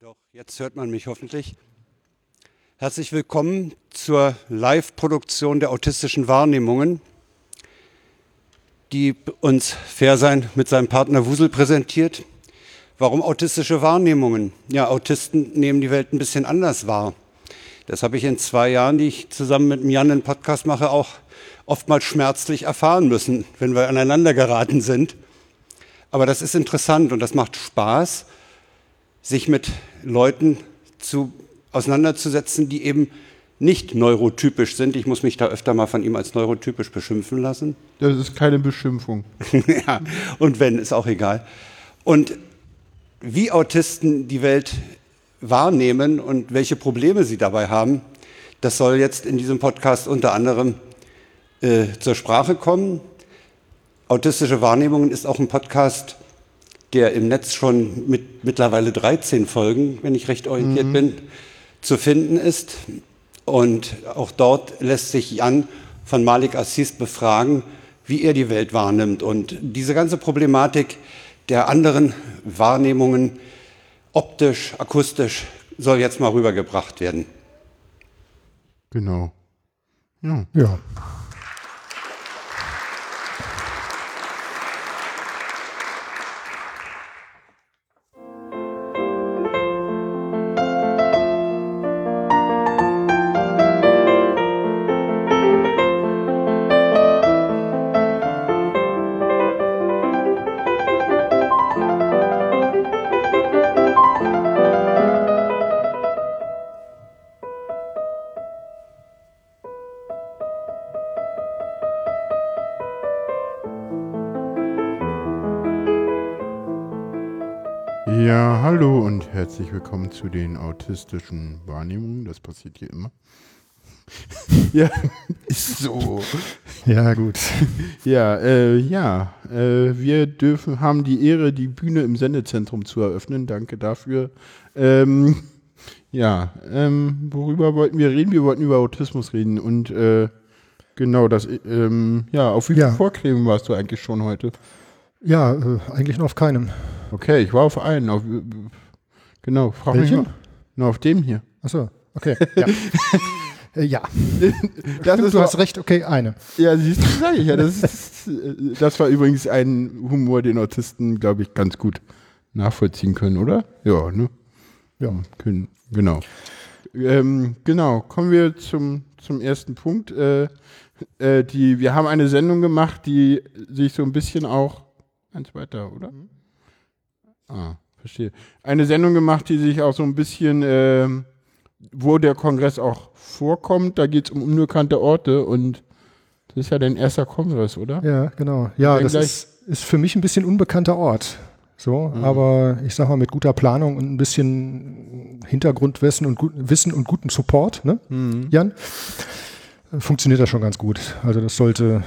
Doch, jetzt hört man mich hoffentlich. Herzlich willkommen zur Live-Produktion der autistischen Wahrnehmungen, die uns Fairsein mit seinem Partner Wusel präsentiert. Warum autistische Wahrnehmungen? Ja, Autisten nehmen die Welt ein bisschen anders wahr. Das habe ich in zwei Jahren, die ich zusammen mit Jan einen Podcast mache, auch oftmals schmerzlich erfahren müssen, wenn wir aneinander geraten sind. Aber das ist interessant und das macht Spaß, sich mit Leuten zu, auseinanderzusetzen, die eben nicht neurotypisch sind. Ich muss mich da öfter mal von ihm als neurotypisch beschimpfen lassen. Das ist keine Beschimpfung. ja, und wenn, ist auch egal. Und wie Autisten die Welt wahrnehmen und welche Probleme sie dabei haben, das soll jetzt in diesem Podcast unter anderem äh, zur Sprache kommen. Autistische Wahrnehmungen ist auch ein Podcast, der im Netz schon mit mittlerweile 13 Folgen, wenn ich recht orientiert mhm. bin, zu finden ist. Und auch dort lässt sich Jan von Malik Assis befragen, wie er die Welt wahrnimmt. Und diese ganze Problematik der anderen Wahrnehmungen, optisch, akustisch, soll jetzt mal rübergebracht werden. Genau. Ja. ja. Herzlich willkommen zu den autistischen Wahrnehmungen. Das passiert hier immer. ja, ist so. Ja, gut. Ja, äh, ja, äh, wir dürfen, haben die Ehre, die Bühne im Sendezentrum zu eröffnen. Danke dafür. Ähm, ja, ähm, worüber wollten wir reden? Wir wollten über Autismus reden und äh, genau das, ähm, ja, auf wie viele ja. Vorkleben warst du eigentlich schon heute? Ja, äh, eigentlich noch auf keinem. Okay, ich war auf einen. Auf, Genau, frag Welchen? mich. Nur auf dem hier. Achso, okay. Ja. Äh, ja. Das Stimmt, du hast recht, okay, eine. Ja, siehst du, sag ich ja. Das, ist, das war übrigens ein Humor, den Autisten, glaube ich, ganz gut nachvollziehen können, oder? Ja, ne? Ja, können, genau. Ähm, genau, kommen wir zum, zum ersten Punkt. Äh, äh, die, wir haben eine Sendung gemacht, die sich so ein bisschen auch. Eins weiter, oder? Mhm. Ah, verstehe. Eine Sendung gemacht, die sich auch so ein bisschen, äh, wo der Kongress auch vorkommt. Da geht es um unbekannte Orte und das ist ja dein erster Kongress, oder? Ja, genau. Ja, das ist, ist für mich ein bisschen unbekannter Ort. So, mhm. aber ich sag mal, mit guter Planung und ein bisschen Hintergrundwissen und, gut, Wissen und guten Support, ne, mhm. Jan, funktioniert das schon ganz gut. Also das sollte,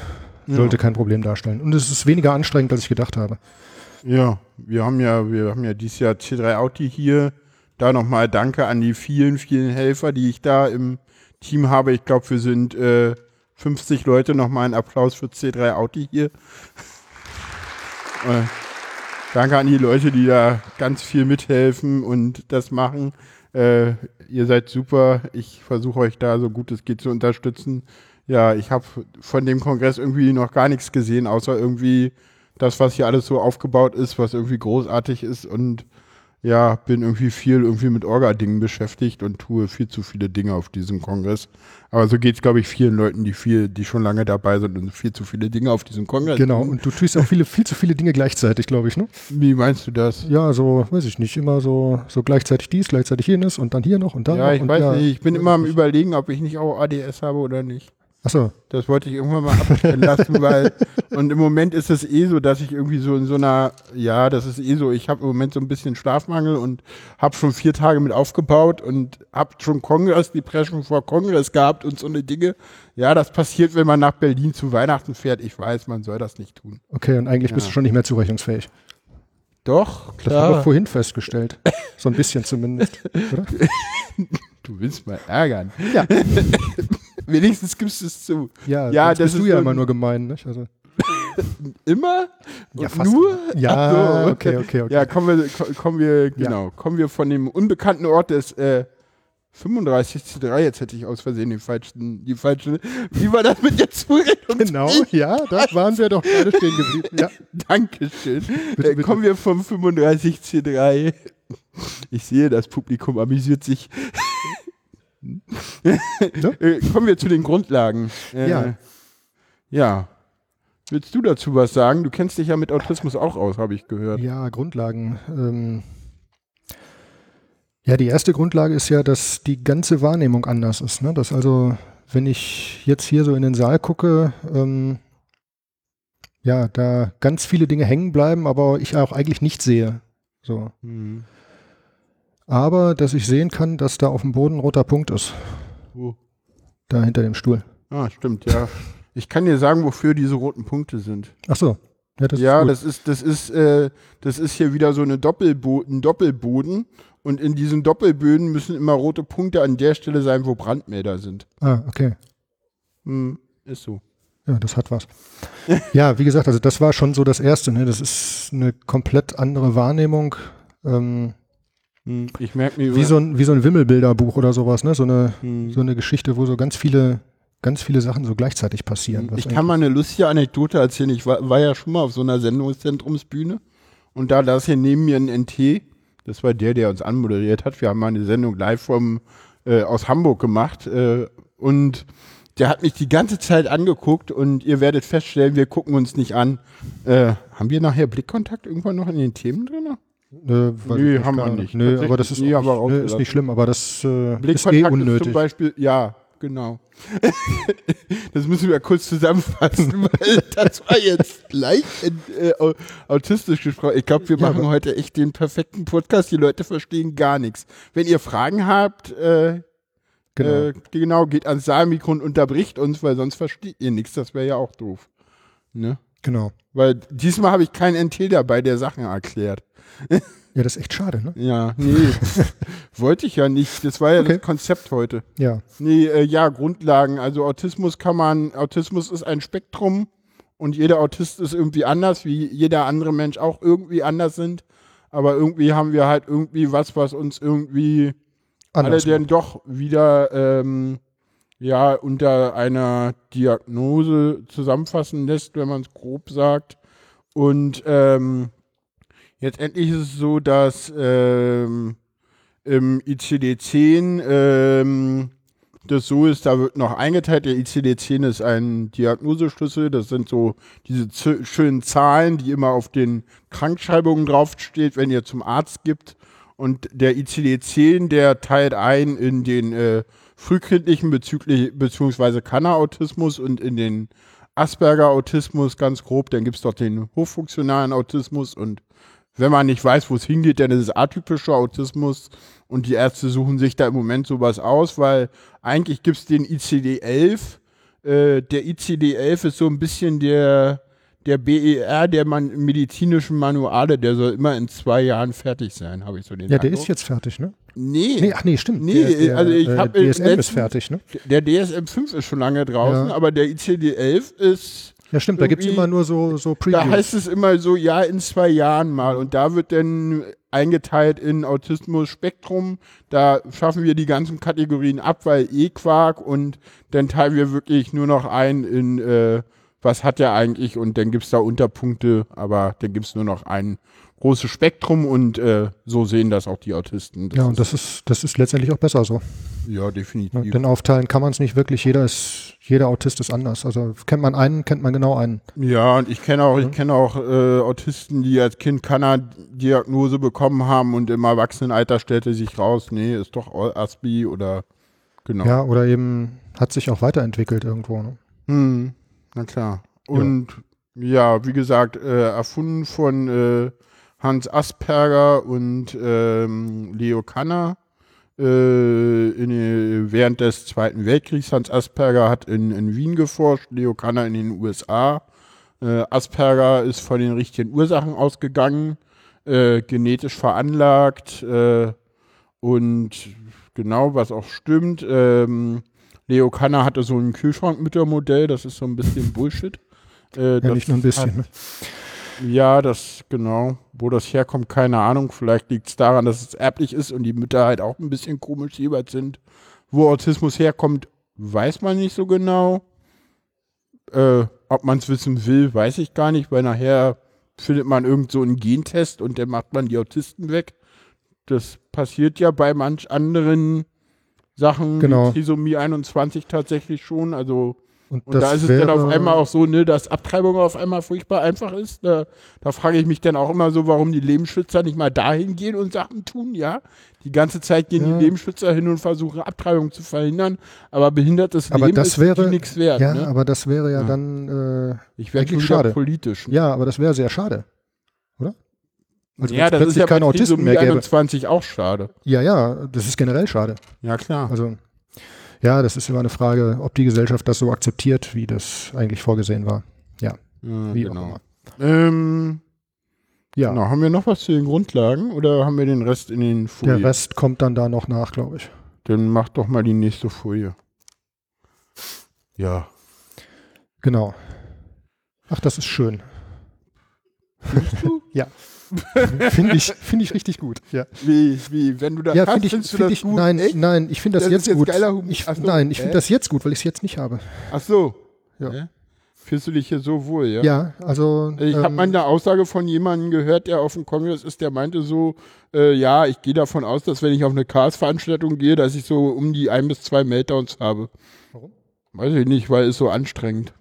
sollte ja. kein Problem darstellen. Und es ist weniger anstrengend, als ich gedacht habe. Ja, wir haben ja, wir haben ja dieses Jahr C3 Audi hier. Da nochmal Danke an die vielen, vielen Helfer, die ich da im Team habe. Ich glaube, wir sind äh, 50 Leute. Nochmal ein Applaus für C3 Audi hier. äh, danke an die Leute, die da ganz viel mithelfen und das machen. Äh, ihr seid super. Ich versuche euch da so gut es geht zu unterstützen. Ja, ich habe von dem Kongress irgendwie noch gar nichts gesehen, außer irgendwie das, was hier alles so aufgebaut ist, was irgendwie großartig ist und ja, bin irgendwie viel irgendwie mit Orga-Dingen beschäftigt und tue viel zu viele Dinge auf diesem Kongress. Aber so geht es, glaube ich, vielen Leuten, die viel, die schon lange dabei sind und viel zu viele Dinge auf diesem Kongress. Genau, und du tust auch viele, viel zu viele Dinge gleichzeitig, glaube ich, ne? Wie meinst du das? Ja, so, weiß ich nicht, immer so, so gleichzeitig dies, gleichzeitig jenes und dann hier noch und da ja, Ich weiß ja, nicht, ich bin immer am überlegen, ob ich nicht auch ADS habe oder nicht. Achso. Das wollte ich irgendwann mal abstellen lassen, weil und im Moment ist es eh so, dass ich irgendwie so in so einer, ja, das ist eh so, ich habe im Moment so ein bisschen Schlafmangel und habe schon vier Tage mit aufgebaut und habe schon Kongress, die Preschung vor Kongress gehabt und so eine Dinge. Ja, das passiert, wenn man nach Berlin zu Weihnachten fährt. Ich weiß, man soll das nicht tun. Okay, und eigentlich ja. bist du schon nicht mehr zurechnungsfähig. Doch, klar. Das haben wir vorhin festgestellt. So ein bisschen zumindest, oder? Du willst mal ärgern. Ja. Wenigstens gibst du es zu. Ja, ja das bist du ja immer nur gemein, nicht? Also. Immer? Ja, fast nur? Ja, so. okay, okay, okay. Ja, kommen wir, ko- kommen wir, genau, kommen wir von dem unbekannten Ort des äh, 35 C3, jetzt hätte ich aus Versehen den falschen, die falsche, wie war das mit der Zurechnung? Genau, ja, da waren wir doch gerade stehen geblieben. Ja. Dankeschön. Bitte, äh, bitte. kommen wir vom 35 C3. Ich sehe, das Publikum amüsiert sich. äh, kommen wir zu den Grundlagen. Äh, Ja. Ja. Willst du dazu was sagen? Du kennst dich ja mit Autismus auch aus, habe ich gehört. Ja, Grundlagen. Ähm, ja, die erste Grundlage ist ja, dass die ganze Wahrnehmung anders ist. Ne? Dass also, wenn ich jetzt hier so in den Saal gucke, ähm, ja, da ganz viele Dinge hängen bleiben, aber ich auch eigentlich nicht sehe. So. Hm. Aber, dass ich sehen kann, dass da auf dem Boden ein roter Punkt ist. Wo? Da hinter dem Stuhl. Ah, stimmt, ja. Ich kann dir sagen, wofür diese roten Punkte sind. Ach so. Ja, das ja, ist das ist, das ist, äh, das ist hier wieder so eine Doppelbo ein Doppelboden. Und in diesen Doppelböden müssen immer rote Punkte an der Stelle sein, wo Brandmelder sind. ah, okay. Hm, ist so. Ja, das hat was. ja, wie gesagt, also das war schon so das Erste. Ne? Das ist eine komplett andere Wahrnehmung. Ähm, Hm, ich merke mir wie, so ein, wie so ein Wimmelbilderbuch oder sowas. Ne? So, eine, Hm. so eine Geschichte, wo so ganz viele, ganz viele Sachen so gleichzeitig passieren. was Ich kann mal eine lustige Anekdote erzählen. Ich war, war ja schon mal auf so einer Sendungszentrumsbühne und da ist hier neben mir ein NT. Das war der, der uns anmoderiert hat. Wir haben mal eine Sendung live vom, äh, aus Hamburg gemacht äh, und der hat mich die ganze Zeit angeguckt und ihr werdet feststellen, wir gucken uns nicht an. Äh, haben wir nachher Blickkontakt irgendwann noch in den Themen drin? Nö, Nee, haben wir nicht. Nö, aber das ist, Nee, nicht, nö, ist nicht schlimm, aber das äh, ist eh Blickkontakt ist zum unnötig. Beispiel, ja, genau. das müssen wir kurz zusammenfassen, weil das war jetzt leicht äh, au- autistisch gesprochen. Ich glaube, wir Ja, machen aber- heute echt den perfekten Podcast. Die Leute verstehen gar nichts. Wenn ihr Fragen habt, äh, Genau. äh, genau, geht ans Saalmikro und unterbricht uns, weil sonst versteht ihr nichts. Das wäre ja auch doof. Ne? Genau. Weil diesmal habe ich keinen NT dabei, der Sachen erklärt. Ja, das ist echt schade, ne? Ja, nee, wollte ich ja nicht. Das war ja Okay. das Konzept heute. Ja. Nee, äh, ja, Grundlagen. Also Autismus kann man, Autismus ist ein Spektrum und jeder Autist ist irgendwie anders, wie jeder andere Mensch auch irgendwie anders sind. Aber irgendwie haben wir halt irgendwie was, was uns irgendwie Anders alle dann doch wieder ähm, ja unter einer Diagnose zusammenfassen lässt, wenn man es grob sagt. Und ähm, jetzt endlich ist es so, dass ähm, im ICD-10 ähm, das so ist, da wird noch eingeteilt. Der ICD-10 ist ein Diagnoseschlüssel. Das sind so diese schönen Zahlen, die immer auf den Krankschreibungen draufsteht, wenn ihr zum Arzt gibt. Und der ICD-10, der teilt ein in den äh, frühkindlichen bezüglich, beziehungsweise Kanner-Autismus und in den Asperger-Autismus ganz grob. Dann gibt es doch den hochfunktionalen Autismus und wenn man nicht weiß, wo es hingeht, dann ist es atypischer Autismus und die Ärzte suchen sich da im Moment sowas aus, weil eigentlich gibt es den ICD-11. Äh, der ICD-11 ist so ein bisschen der, der BER der man, medizinischen Manuale, der soll immer in zwei Jahren fertig sein, habe ich so den Ja, der Eindruck. ist jetzt fertig, ne? Nee, Nee, ach nee, stimmt. Nee, der, der, also ich äh, hab im DSM ist letzten- fertig, ne? der DSM-5 ist schon lange draußen, Ja. aber der ICD-11 ist Ja, stimmt, da gibt es immer nur so, so Da Previews. heißt es immer so, ja, in zwei Jahren mal. Und da wird dann eingeteilt in Autismus-Spektrum. Da schaffen wir die ganzen Kategorien ab, weil eh Quark und dann teilen wir wirklich nur noch ein in, äh, was hat er eigentlich und dann gibt es da Unterpunkte, aber dann gibt es nur noch ein großes Spektrum und äh, so sehen das auch die Autisten. Das ja, und das ist, das ist letztendlich auch besser so. ja, definitiv. Denn aufteilen kann man es nicht wirklich. Jeder ist, jeder Autist ist anders. Also kennt man einen, kennt man genau einen. Ja, und ich kenne auch, ich kenne auch äh, Autisten, die als Kind Kanner-Diagnose bekommen haben und im Erwachsenenalter stellte sich raus, nee, ist doch Aspi oder genau. Ja, oder eben hat sich auch weiterentwickelt irgendwo. Ne? Hm, na klar. Und ja, wie gesagt, äh, erfunden von äh, Hans Asperger und ähm, Leo Kanner äh, in, äh, während des Zweiten Weltkriegs. Hans Asperger hat in, in Wien geforscht, Leo Kanner in den USA. Äh, Asperger ist von den richtigen Ursachen ausgegangen, äh, genetisch veranlagt äh, und genau, was auch stimmt. Ähm, Leo Kanner hatte so ein Kühlschrankmüttermodell, das ist so ein bisschen Bullshit. Äh, Ja, nicht nur ein bisschen. Ne? Ja, das, genau. Wo das herkommt, keine Ahnung. Vielleicht liegt es daran, dass es erblich ist und die Mütter halt auch ein bisschen komisch jeweils sind. Wo Autismus herkommt, weiß man nicht so genau. Äh, ob man es wissen will, weiß ich gar nicht, weil nachher findet man irgend so einen Gentest und dann macht man die Autisten weg. Das passiert ja bei manch anderen Sachen Genau. wie Trisomie 21 tatsächlich schon. Also Und, und da ist es dann auf einmal auch so, ne, dass Abtreibung auf einmal furchtbar einfach ist. Da, da frage ich mich dann auch immer so, warum die Lebensschützer nicht mal dahin gehen und Sachen tun, ja. Die ganze Zeit gehen Ja. die Lebensschützer hin und versuchen Abtreibung zu verhindern, aber behindertes Aber Leben das ist wäre- nichts wert. Ja, ne? aber das wäre ja, Ja. dann, äh, ich eigentlich schade. politisch. ja, aber das wäre sehr schade, oder? Also ja, das ist plötzlich ja keine Autisten mehr gäbe. 21 auch schade. Ja, ja, das ist generell schade. Ja, klar. Also, ja, das ist immer eine Frage, ob die Gesellschaft das so akzeptiert, wie das eigentlich vorgesehen war. ja, Wie genau. auch immer. Ähm, Ja, genau. Haben wir noch was zu den Grundlagen oder haben wir den Rest in den Folien? der Rest kommt dann da noch nach, glaube ich. Dann mach doch mal die nächste Folie. Ja. Genau. Ach, das ist schön. ja. Finde ich, finde ich richtig gut. Ja, Wie, wie, wenn du das ja hast, finde ich, findest du find das ich gut? nein, Echt? nein, ich finde das, Das jetzt jetzt gut. geiler Humor. Ich, so, nein, ich finde das jetzt gut, weil ich es jetzt nicht habe. Ach so. Ja. Hä? Fühlst du dich hier so wohl, ja? Ja, also. Ich habe ähm, mal eine Aussage von jemandem gehört, der auf dem Kongress ist, der meinte so, äh, ja, ich gehe davon aus, dass wenn ich auf eine Chaos-Veranstaltung gehe, dass ich so um die ein bis zwei Meltdowns habe. Warum? Weiß ich nicht, weil es so anstrengend.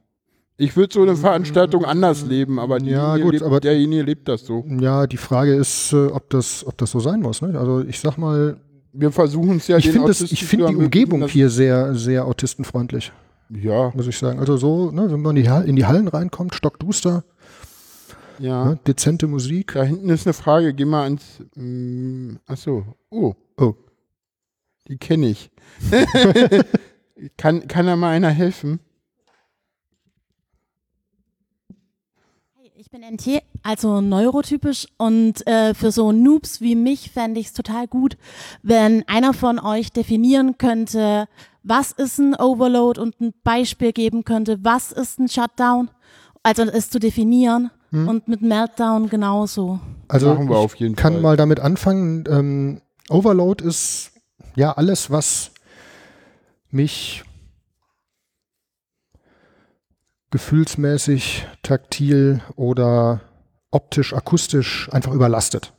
Ich würde so eine Veranstaltung anders leben, aber Ja, gut, lebt, aber- derjenige lebt das so. Ja, die Frage ist, äh, ob das, ob das so sein muss. Ne? Also ich sag mal, Wir versuchen es ja ich finde zu die Umgebung hier sehr, sehr autistenfreundlich, Ja, muss ich sagen. Also so, ne, wenn man in die, Hallen reinkommt, stockduster, ja. ne, dezente Musik. Da hinten ist eine Frage, geh mal ans. Mm, ach so. Oh. Oh. Die kenne ich. kann, kann da mal einer helfen? Ich bin NT, also neurotypisch und äh, für so Noobs wie mich fände ich es total gut, wenn einer von euch definieren könnte, was ist ein Overload und ein Beispiel geben könnte, was ist ein Shutdown, also es zu definieren und mit Meltdown genauso. Also Machen wir ich auf jeden kann Fall. mal damit anfangen. Ähm, Overload ist ja alles, was mich gefühlsmäßig, taktil oder optisch, akustisch einfach überlastet.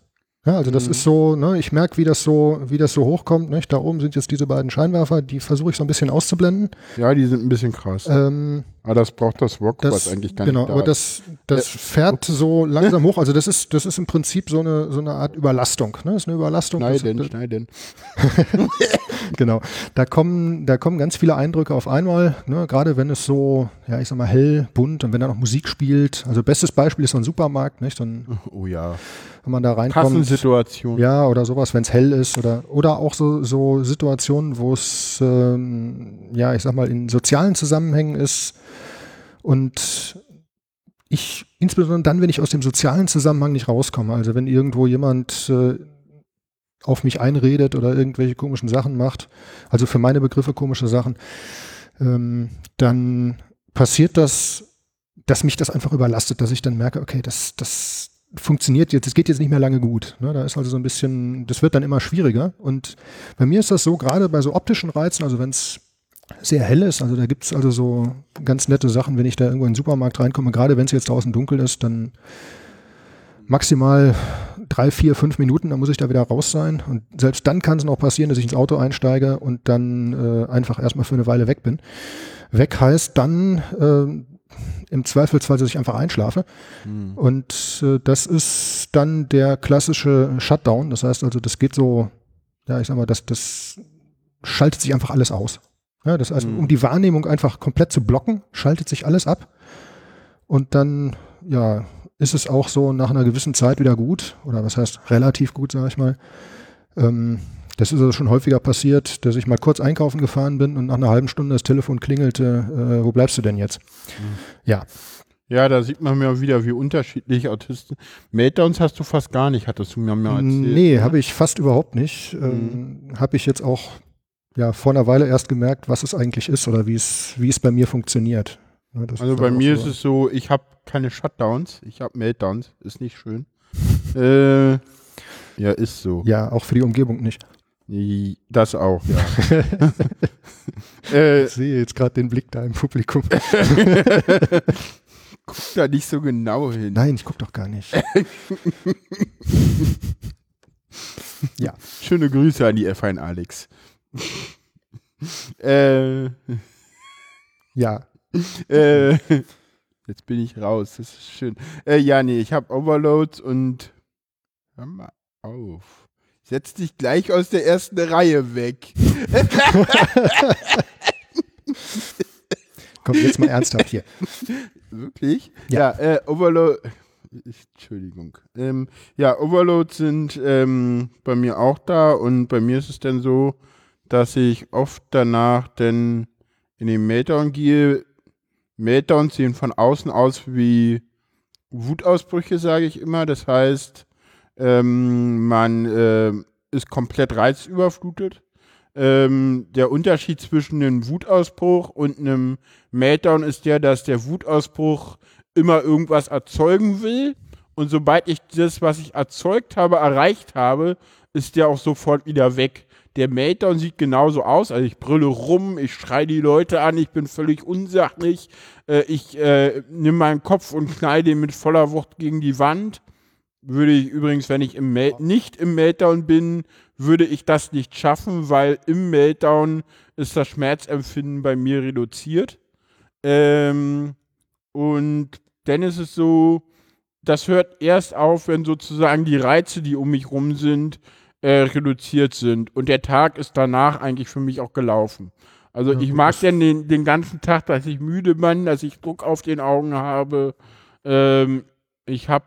Ja, also das Mhm. ist so, ne, ich merke, wie das so, wie das so hochkommt. Nicht? Da oben sind jetzt diese beiden Scheinwerfer, die versuche ich so ein bisschen auszublenden. Ja, die sind ein bisschen krass. Ähm, Aber das braucht das Rock, das, was eigentlich gar genau, nicht da aber das, das fährt so langsam hoch. Also das ist, das ist im Prinzip so eine, so eine Art Überlastung. Ne? Das ist eine Überlastung. Schneiden, das, schneiden. Genau. Da kommen, da kommen ganz viele Eindrücke auf einmal. Ne? Gerade wenn es so, ja, ich sag mal hell, bunt und wenn da noch Musik spielt. Also bestes Beispiel ist so ein Supermarkt, nicht? Dann, Oh ja. wenn man da reinkommt. Kassensituation. Ja, oder sowas, wenn es hell ist oder oder auch so, so Situationen, wo es ähm, ja, ich sag mal, in sozialen Zusammenhängen ist und ich, insbesondere dann, wenn ich aus dem sozialen Zusammenhang nicht rauskomme, also wenn irgendwo jemand äh, auf mich einredet oder irgendwelche komischen Sachen macht, also für meine Begriffe komische Sachen, ähm, dann passiert das, dass mich das einfach überlastet, dass ich dann merke, okay, das, das funktioniert jetzt, es geht jetzt nicht mehr lange gut. Ne? Da ist also so ein bisschen, das wird dann immer schwieriger. Und bei mir ist das so, gerade bei so optischen Reizen, also wenn es sehr hell ist, also da gibt es also so ganz nette Sachen, wenn ich da irgendwo in den Supermarkt reinkomme, gerade wenn es jetzt draußen dunkel ist, dann maximal drei, vier, fünf Minuten, dann muss ich da wieder raus sein. Und selbst dann kann es noch passieren, dass ich ins Auto einsteige und dann äh, einfach erstmal für eine Weile weg bin. Weg heißt dann äh, im Zweifelsfall, dass ich einfach einschlafe. Hm. Und äh, das ist dann der klassische Shutdown. Das heißt also, das geht so, ja, ich sag mal, das, das schaltet sich einfach alles aus. Ja, das heißt, Mhm. um die Wahrnehmung einfach komplett zu blocken, schaltet sich alles ab. Und dann, ja, ist es auch so nach einer gewissen Zeit wieder gut. Oder was heißt relativ gut, sage ich mal. Ähm, das ist also schon häufiger passiert, dass ich mal kurz einkaufen gefahren bin und nach einer halben Stunde das Telefon klingelte, äh, wo bleibst du denn jetzt? Ja, Ja, da sieht man mal wieder, wie unterschiedlich Autisten. Meltdowns hast du fast gar nicht, hattest du mir mal erzählt. Nee, ne? habe ich fast überhaupt nicht. Ähm, habe ich jetzt auch ja, vor einer Weile erst gemerkt, was es eigentlich ist oder wie es, wie es bei mir funktioniert. Das Also bei mir so. ist es so, ich habe keine Shutdowns, ich habe Meltdowns, ist nicht schön. äh, ja, ist so. Ja, auch für die Umgebung nicht. Das auch, ja. äh, Ich sehe jetzt gerade den Blick da im Publikum. guck da nicht so genau hin. Nein, ich gucke doch gar nicht. ja, Schöne Grüße an die F1 Alex. äh, ja. äh, jetzt bin ich raus, das ist schön. Äh, ja, nee, ich habe Overloads und hör mal auf. Setz dich gleich aus der ersten Reihe weg. Komm, jetzt mal ernsthaft hier. Wirklich? Ja. Ja, äh, Overload. Entschuldigung. Ähm, ja, Overloads sind ähm, bei mir auch da und bei mir ist es dann so, dass ich oft danach dann in den Meltdown gehe. Meltdowns sehen von außen aus wie Wutausbrüche, sage ich immer. Das heißt, ähm, man äh, ist komplett reizüberflutet. Ähm, der Unterschied zwischen einem Wutausbruch und einem Meltdown ist der, dass der Wutausbruch immer irgendwas erzeugen will. Und sobald ich das, was ich erzeugt habe, erreicht habe, ist der auch sofort wieder weg. Der Meltdown sieht genauso aus. Also ich brülle rum, ich schreie die Leute an, ich bin völlig unsachlich. Äh, ich äh, nehme meinen Kopf und knall den mit voller Wucht gegen die Wand. Würde ich übrigens, wenn ich im nicht im Meltdown bin, würde ich das nicht schaffen, weil im Meltdown ist das Schmerzempfinden bei mir reduziert. Ähm, und dann ist es so, das hört erst auf, wenn sozusagen die Reize, die um mich rum sind, äh, reduziert sind. Und der Tag ist danach eigentlich für mich auch gelaufen. Also Ja, ich mag denn den, den ganzen Tag, dass ich müde bin, dass ich Druck auf den Augen habe. Ähm, ich habe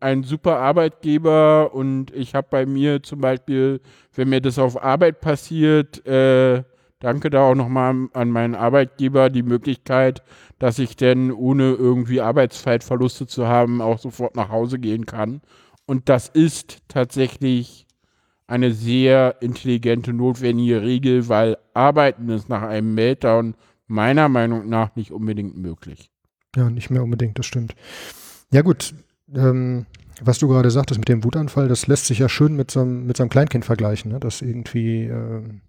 einen super Arbeitgeber und ich habe bei mir zum Beispiel, wenn mir das auf Arbeit passiert, äh, danke da auch nochmal an meinen Arbeitgeber, die Möglichkeit, dass ich denn ohne irgendwie Arbeitszeitverluste zu haben, auch sofort nach Hause gehen kann. Und das ist tatsächlich eine sehr intelligente, notwendige Regel, weil Arbeiten ist nach einem Meltdown meiner Meinung nach nicht unbedingt möglich. Ja, nicht mehr unbedingt, das stimmt. Ja, gut. Ähm, was du gerade sagtest mit dem Wutanfall, das lässt sich ja schön mit so einem, mit so einem Kleinkind vergleichen, ne? das irgendwie. ähm,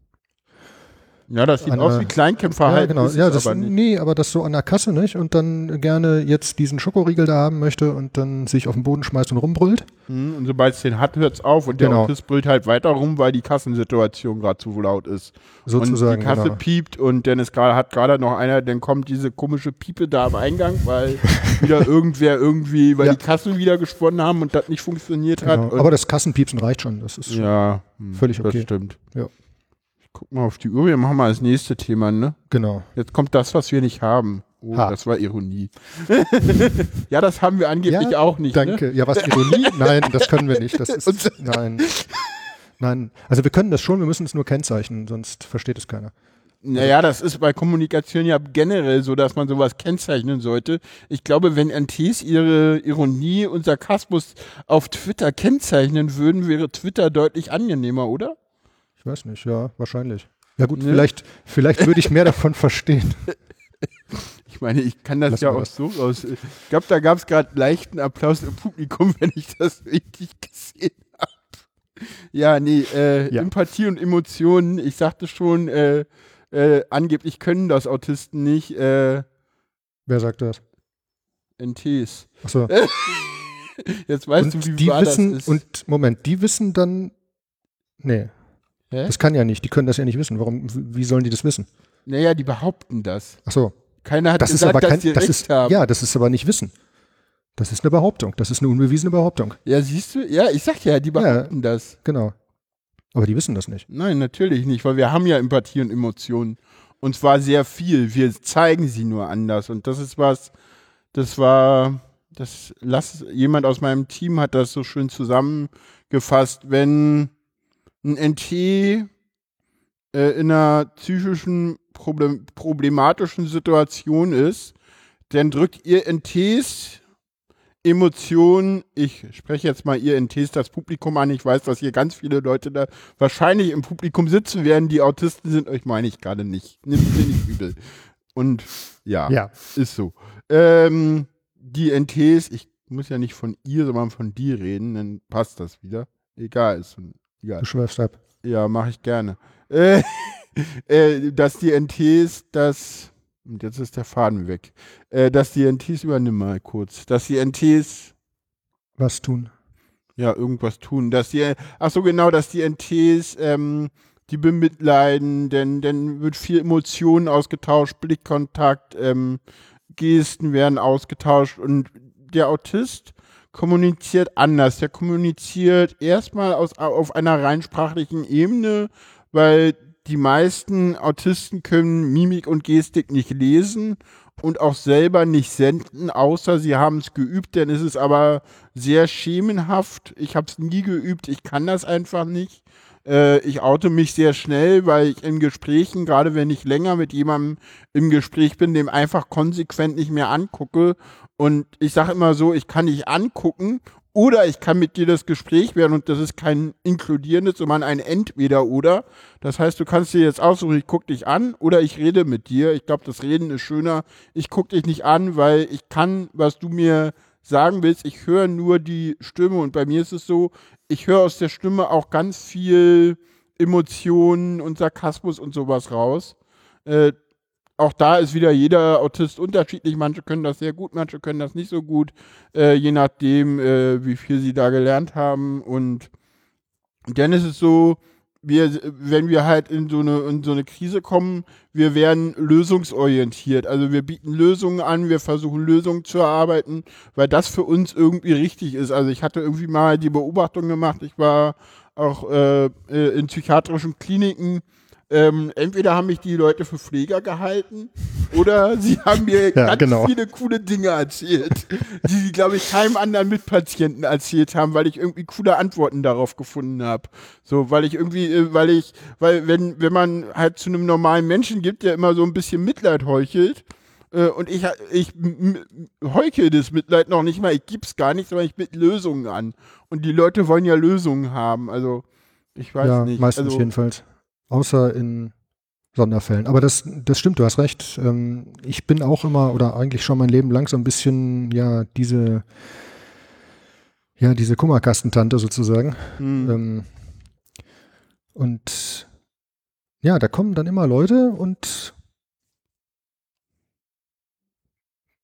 Ja, das sieht An aus der- wie Kleinkämpferhalten. ja, genau. ist Ja, das, aber nee, aber das so an der Kasse, nicht? Und dann gerne jetzt diesen Schokoriegel da haben möchte und dann sich auf den Boden schmeißt und rumbrüllt. Mhm, Und sobald es den hat, hört es auf und der Genau. Autist brüllt halt weiter rum, weil die Kassensituation gerade zu laut ist. Sozusagen. und die Kasse genau. piept und dann ist gerade, hat gerade noch einer, dann kommt diese komische Piepe da am Eingang, weil wieder irgendwer irgendwie, weil Ja. die Kassen wieder gesponnen haben und das nicht funktioniert hat. Genau. Und Aber das Kassenpiepsen reicht schon. Das ist schon. ja, völlig okay. Das stimmt. Ja. Guck mal auf die Uhr, wir machen mal das nächste Thema, ne? Genau. Jetzt kommt das, was wir nicht haben. Oh, Ha. das war Ironie. ja, das haben wir angeblich Ja, auch nicht. Ne? Danke. Ja, was Ironie? Nein, das können wir nicht. Das ist. Nein. Nein. Also wir können das schon, wir müssen es nur kennzeichnen, sonst versteht es keiner. Naja, das ist bei Kommunikation ja generell so, dass man sowas kennzeichnen sollte. Ich glaube, wenn NTs ihre Ironie und Sarkasmus auf Twitter kennzeichnen würden, wäre Twitter deutlich angenehmer, oder? Ich weiß nicht, ja, wahrscheinlich. Ja gut, Ne? vielleicht, vielleicht würde ich mehr davon verstehen. Ich meine, ich kann das Lass ja auch das. so raus. Ich glaube, da gab es gerade leichten Applaus im Publikum, wenn ich das richtig gesehen habe. Ja, nee, äh, Ja. Empathie und Emotionen, ich sagte schon, äh, äh, angeblich können das Autisten nicht, äh, Wer sagt das? NTs. Achso. Jetzt weißt und du, wie die wahr wissen, das ist. und Moment, die wissen dann. Nee. Hä? Das kann ja nicht. Die können das ja nicht wissen. Warum, wie sollen die das wissen? Naja, die behaupten das. Achso. Keiner hat Das ist gesagt, aber kein. dass sie Das recht ist, haben. ja, das ist aber nicht Wissen. Das ist eine Behauptung. Das ist eine unbewiesene Behauptung. ja, siehst du? Ja, ich sag ja, die behaupten das. Genau. Aber die wissen das nicht. Nein, natürlich nicht, weil wir haben ja Empathie und Emotionen. Und zwar sehr viel. Wir zeigen sie nur anders. Und das ist was, das war, das lass, jemand aus meinem Team hat das so schön zusammengefasst. Wenn ein NT äh, in einer psychischen, problem, problematischen Situation ist, dann drückt ihr NTs Emotionen, ich spreche jetzt mal ihr NTs das Publikum an, ich weiß, dass hier ganz viele Leute da wahrscheinlich im Publikum sitzen werden, die Autisten sind, euch meine ich gerade nicht. Nimmt mir nicht übel. Und ja, Ja. ist so. Ähm, die NTs, ich muss ja nicht von ihr, sondern von dir reden, dann passt das wieder. Egal, ist schon egal. Du schwörst ab. Ja, mache ich gerne. Äh, äh, dass die NTs das. Und jetzt ist der Faden weg. Äh, dass die NTs, übernimm mal kurz. Dass die NTs Was tun? ja irgendwas tun. Dass die. Ach so, genau, dass die NTs ähm, die bemitleiden, denn dann wird viel Emotionen ausgetauscht, Blickkontakt, ähm, Gesten werden ausgetauscht und der Autist kommuniziert anders. Der kommuniziert erstmal aus, auf einer rein sprachlichen Ebene, weil die meisten Autisten können Mimik und Gestik nicht lesen und auch selber nicht senden, außer sie haben es geübt, denn es ist aber sehr schemenhaft. Ich habe es nie geübt, ich kann das einfach nicht. Äh, ich oute mich sehr schnell, weil ich in Gesprächen, gerade wenn ich länger mit jemandem im Gespräch bin, dem einfach konsequent nicht mehr angucke. Und ich sage immer so, ich kann dich angucken oder ich kann mit dir das Gespräch werden und das ist kein inkludierendes, sondern ein Entweder-Oder. Das heißt, du kannst dir jetzt aussuchen, ich gucke dich an oder ich rede mit dir. Ich glaube, das Reden ist schöner. Ich gucke dich nicht an, weil ich kann, was du mir sagen willst, ich höre nur die Stimme und bei mir ist es so, ich höre aus der Stimme auch ganz viel Emotionen und Sarkasmus und sowas raus. Äh, auch da ist wieder jeder Autist unterschiedlich. Manche können das sehr gut, manche können das nicht so gut, äh, je nachdem, äh, wie viel sie da gelernt haben. Und dann ist es so, wir, wenn wir halt in so, eine, in so eine Krise kommen, wir werden lösungsorientiert. Also wir bieten Lösungen an, wir versuchen Lösungen zu erarbeiten, weil das für uns irgendwie richtig ist. Also ich hatte irgendwie mal die Beobachtung gemacht, ich war auch äh, äh, in psychiatrischen Kliniken, ähm, entweder haben mich die Leute für Pfleger gehalten oder sie haben mir Ja, ganz genau. viele coole Dinge erzählt, die sie, glaube ich, keinem anderen Mitpatienten erzählt haben, weil ich irgendwie coole Antworten darauf gefunden habe. So, weil ich irgendwie, äh, weil ich, weil wenn, wenn man halt zu einem normalen Menschen gibt, der immer so ein bisschen Mitleid heuchelt, äh, und ich, ich heuchle das Mitleid noch nicht mal, ich gib's gar nicht, sondern ich biete Lösungen an. Und die Leute wollen ja Lösungen haben. Also, ich weiß ja, nicht. meistens also, jedenfalls. Außer in Sonderfällen. Aber das, das stimmt, du hast recht. Ähm, ich bin auch immer oder eigentlich schon mein Leben lang so ein bisschen, ja, diese, ja, diese Kummerkastentante sozusagen. hm. Ähm, und ja, da kommen dann immer Leute und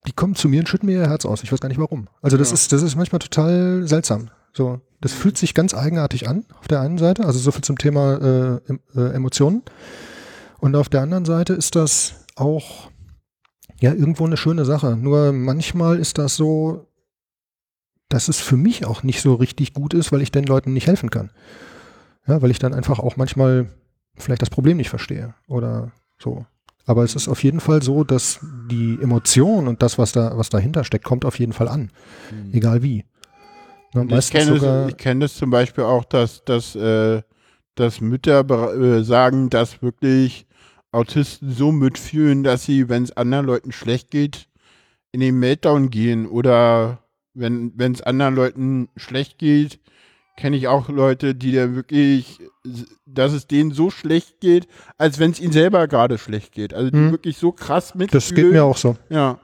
die kommen zu mir und schütten mir ihr Herz aus. Ich weiß gar nicht warum. Also das Ja. ist, das ist manchmal total seltsam. So, das fühlt sich ganz eigenartig an auf der einen Seite, also so viel zum Thema äh, äh, Emotionen. Und auf der anderen Seite ist das auch ja irgendwo eine schöne Sache. Nur manchmal ist das so, dass es für mich auch nicht so richtig gut ist, weil ich den Leuten nicht helfen kann. Ja, weil ich dann einfach auch manchmal vielleicht das Problem nicht verstehe oder so. Aber es ist auf jeden Fall so, dass die Emotion und das, was da, was dahinter steckt, kommt auf jeden Fall an. Egal wie. Und Ich kenne, es, ich kenne es zum Beispiel auch, dass, dass, äh, dass Mütter äh, sagen, dass wirklich Autisten so mitfühlen, dass sie, wenn es anderen Leuten schlecht geht, in den Meltdown gehen. Oder wenn es anderen Leuten schlecht geht, kenne ich auch Leute, die da wirklich, dass es denen so schlecht geht, als wenn es ihnen selber gerade schlecht geht. Also die Hm. wirklich so krass mitfühlen. das geht mir auch so. Ja.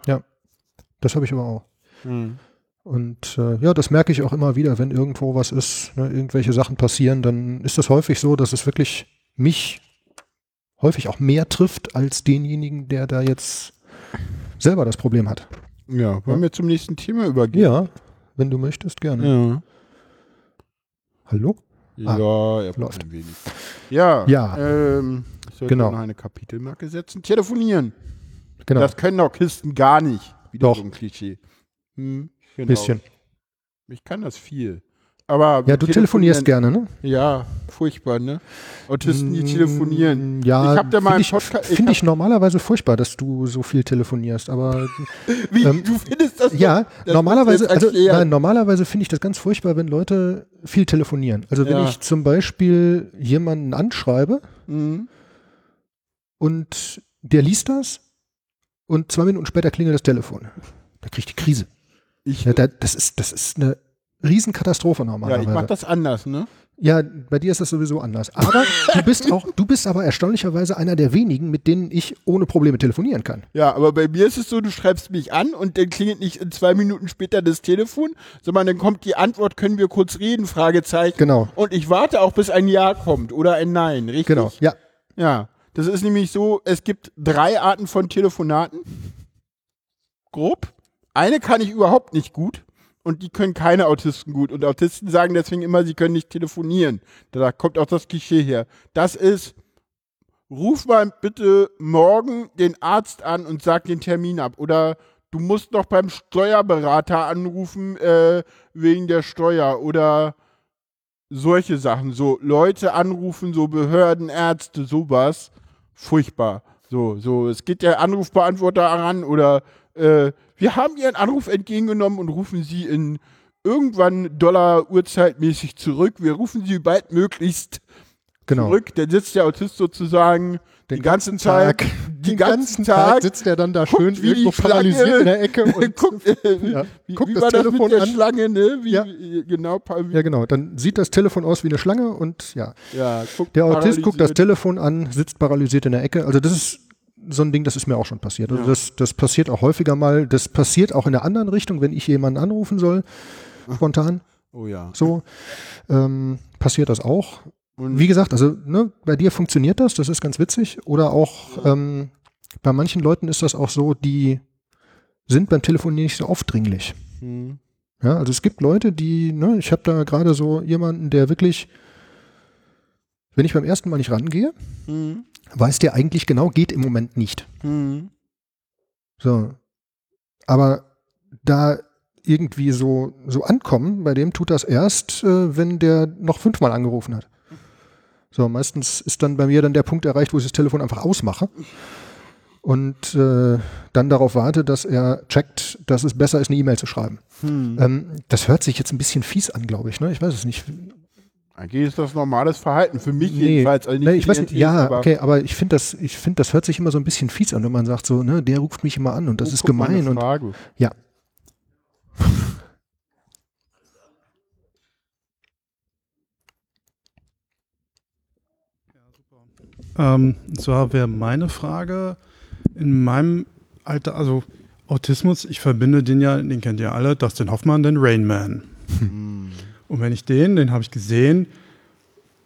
Das habe ich aber auch. Hm. Und äh, ja, das merke ich auch immer wieder, wenn irgendwo was ist, ne, irgendwelche Sachen passieren, dann ist es häufig so, dass es wirklich mich häufig auch mehr trifft als denjenigen, der da jetzt selber das Problem hat. Ja, wollen wir zum nächsten Thema übergehen? Ja, wenn du möchtest, gerne. Ja. Hallo? Ah, Ja, er läuft. ein wenig. Ja, Ja. Ähm, ich sollte Genau. noch eine Kapitelmarke setzen. Telefonieren. Genau. Das können Autisten gar nicht. Wieder Doch. so ein Klischee. Hm, genau. Bisschen. Ich kann das viel. Aber Ja, du telefonierst gerne, ne? Ja, furchtbar, ne? Autisten, die telefonieren. Mm, Ja, Ich hab da mal einen finde ich, Podcast- normalerweise furchtbar, dass du so viel telefonierst, aber Wie, ähm, du findest das Ja, das normalerweise, also nein, normalerweise finde ich das ganz furchtbar, wenn Leute viel telefonieren. Also wenn Ja. ich zum Beispiel jemanden anschreibe Mhm. und der liest das und zwei Minuten später klingelt das Telefon. Da kriege ich die Krise. Ich, Ja, da, das, ist, das ist eine Riesenkatastrophe ja, normalerweise. ich mach das anders, ne? Ja, bei dir ist das sowieso anders. Aber du bist auch, du bist aber erstaunlicherweise einer der wenigen, mit denen ich ohne Probleme telefonieren kann. Ja, aber bei mir ist es so, du schreibst mich an und dann klingelt nicht in zwei Minuten später das Telefon, sondern dann kommt die Antwort, können wir kurz reden, Fragezeichen. Genau. Und ich warte auch, bis ein Ja kommt oder ein Nein, richtig? Genau. Ja. Ja. Das ist nämlich so, es gibt drei Arten von Telefonaten. Grob. Eine kann ich überhaupt nicht gut und die können keine Autisten gut. Und Autisten sagen deswegen immer, sie können nicht telefonieren. Da kommt auch das Klischee her. Das ist, ruf mal bitte morgen den Arzt an und sag den Termin ab. Oder du musst noch beim Steuerberater anrufen äh, wegen der Steuer. Oder solche Sachen. So Leute anrufen, so Behörden, Ärzte, sowas. Furchtbar. So, so, es geht der Anrufbeantworter an oder äh, wir haben Ihren Anruf entgegengenommen und rufen Sie in irgendwann Dollar Uhrzeitmäßig zurück. Wir rufen Sie baldmöglichst Genau. zurück. Dann sitzt der Autist sozusagen den, ganzen Tag, den ganzen Tag sitzt er dann da schön irgendwo paralysiert Schlange- in der Ecke und guckt, äh, Ja. wie, Guckt wie das das Telefon an. Schlange, ne? Wie, Ja. wie, genau, ja genau, dann sieht das Telefon aus wie eine Schlange und ja, ja, guckt der Autist guckt das paralysiert. Telefon an, sitzt paralysiert in der Ecke. Also das ist so ein Ding, das ist mir auch schon passiert. Also Ja. das, das passiert auch häufiger mal. Das passiert auch in der anderen Richtung, wenn ich jemanden anrufen soll, spontan. Oh ja. So ähm, passiert das auch. Und Wie gesagt, also ne, bei dir funktioniert das, das ist ganz witzig. Oder auch ähm, bei manchen Leuten ist das auch so, die sind beim Telefonieren nicht so aufdringlich. hm. Ja, also es gibt Leute, die, ne, ich habe da gerade so jemanden, der wirklich, wenn ich beim ersten Mal nicht rangehe, Hm. weiß der eigentlich genau, geht im Moment nicht. Hm. So. Aber da irgendwie so, so ankommen, bei dem tut das erst, äh, wenn der noch fünfmal angerufen hat. So, meistens ist dann bei mir dann der Punkt erreicht, wo ich das Telefon einfach ausmache und äh, dann darauf warte, dass er checkt, dass es besser ist, eine E-Mail zu schreiben. Hm. Ähm, das hört sich jetzt ein bisschen fies an, glaube ich. Ne? Ich weiß es nicht. Eigentlich ist das normales Verhalten, für mich Nee, jedenfalls. Also nee, ich weiß nicht, ja, aber okay, aber ich finde das, ich finde, das hört sich immer so ein bisschen fies an, wenn man sagt so, ne, der ruft mich immer an und das oh, ist gemein eine und Frage. ja. Ähm, zwar wäre meine Frage in meinem Alter, also Autismus, ich verbinde den ja, den kennt ihr alle, Dustin Hoffmann, den Rain Man. Und wenn ich den, den habe ich gesehen,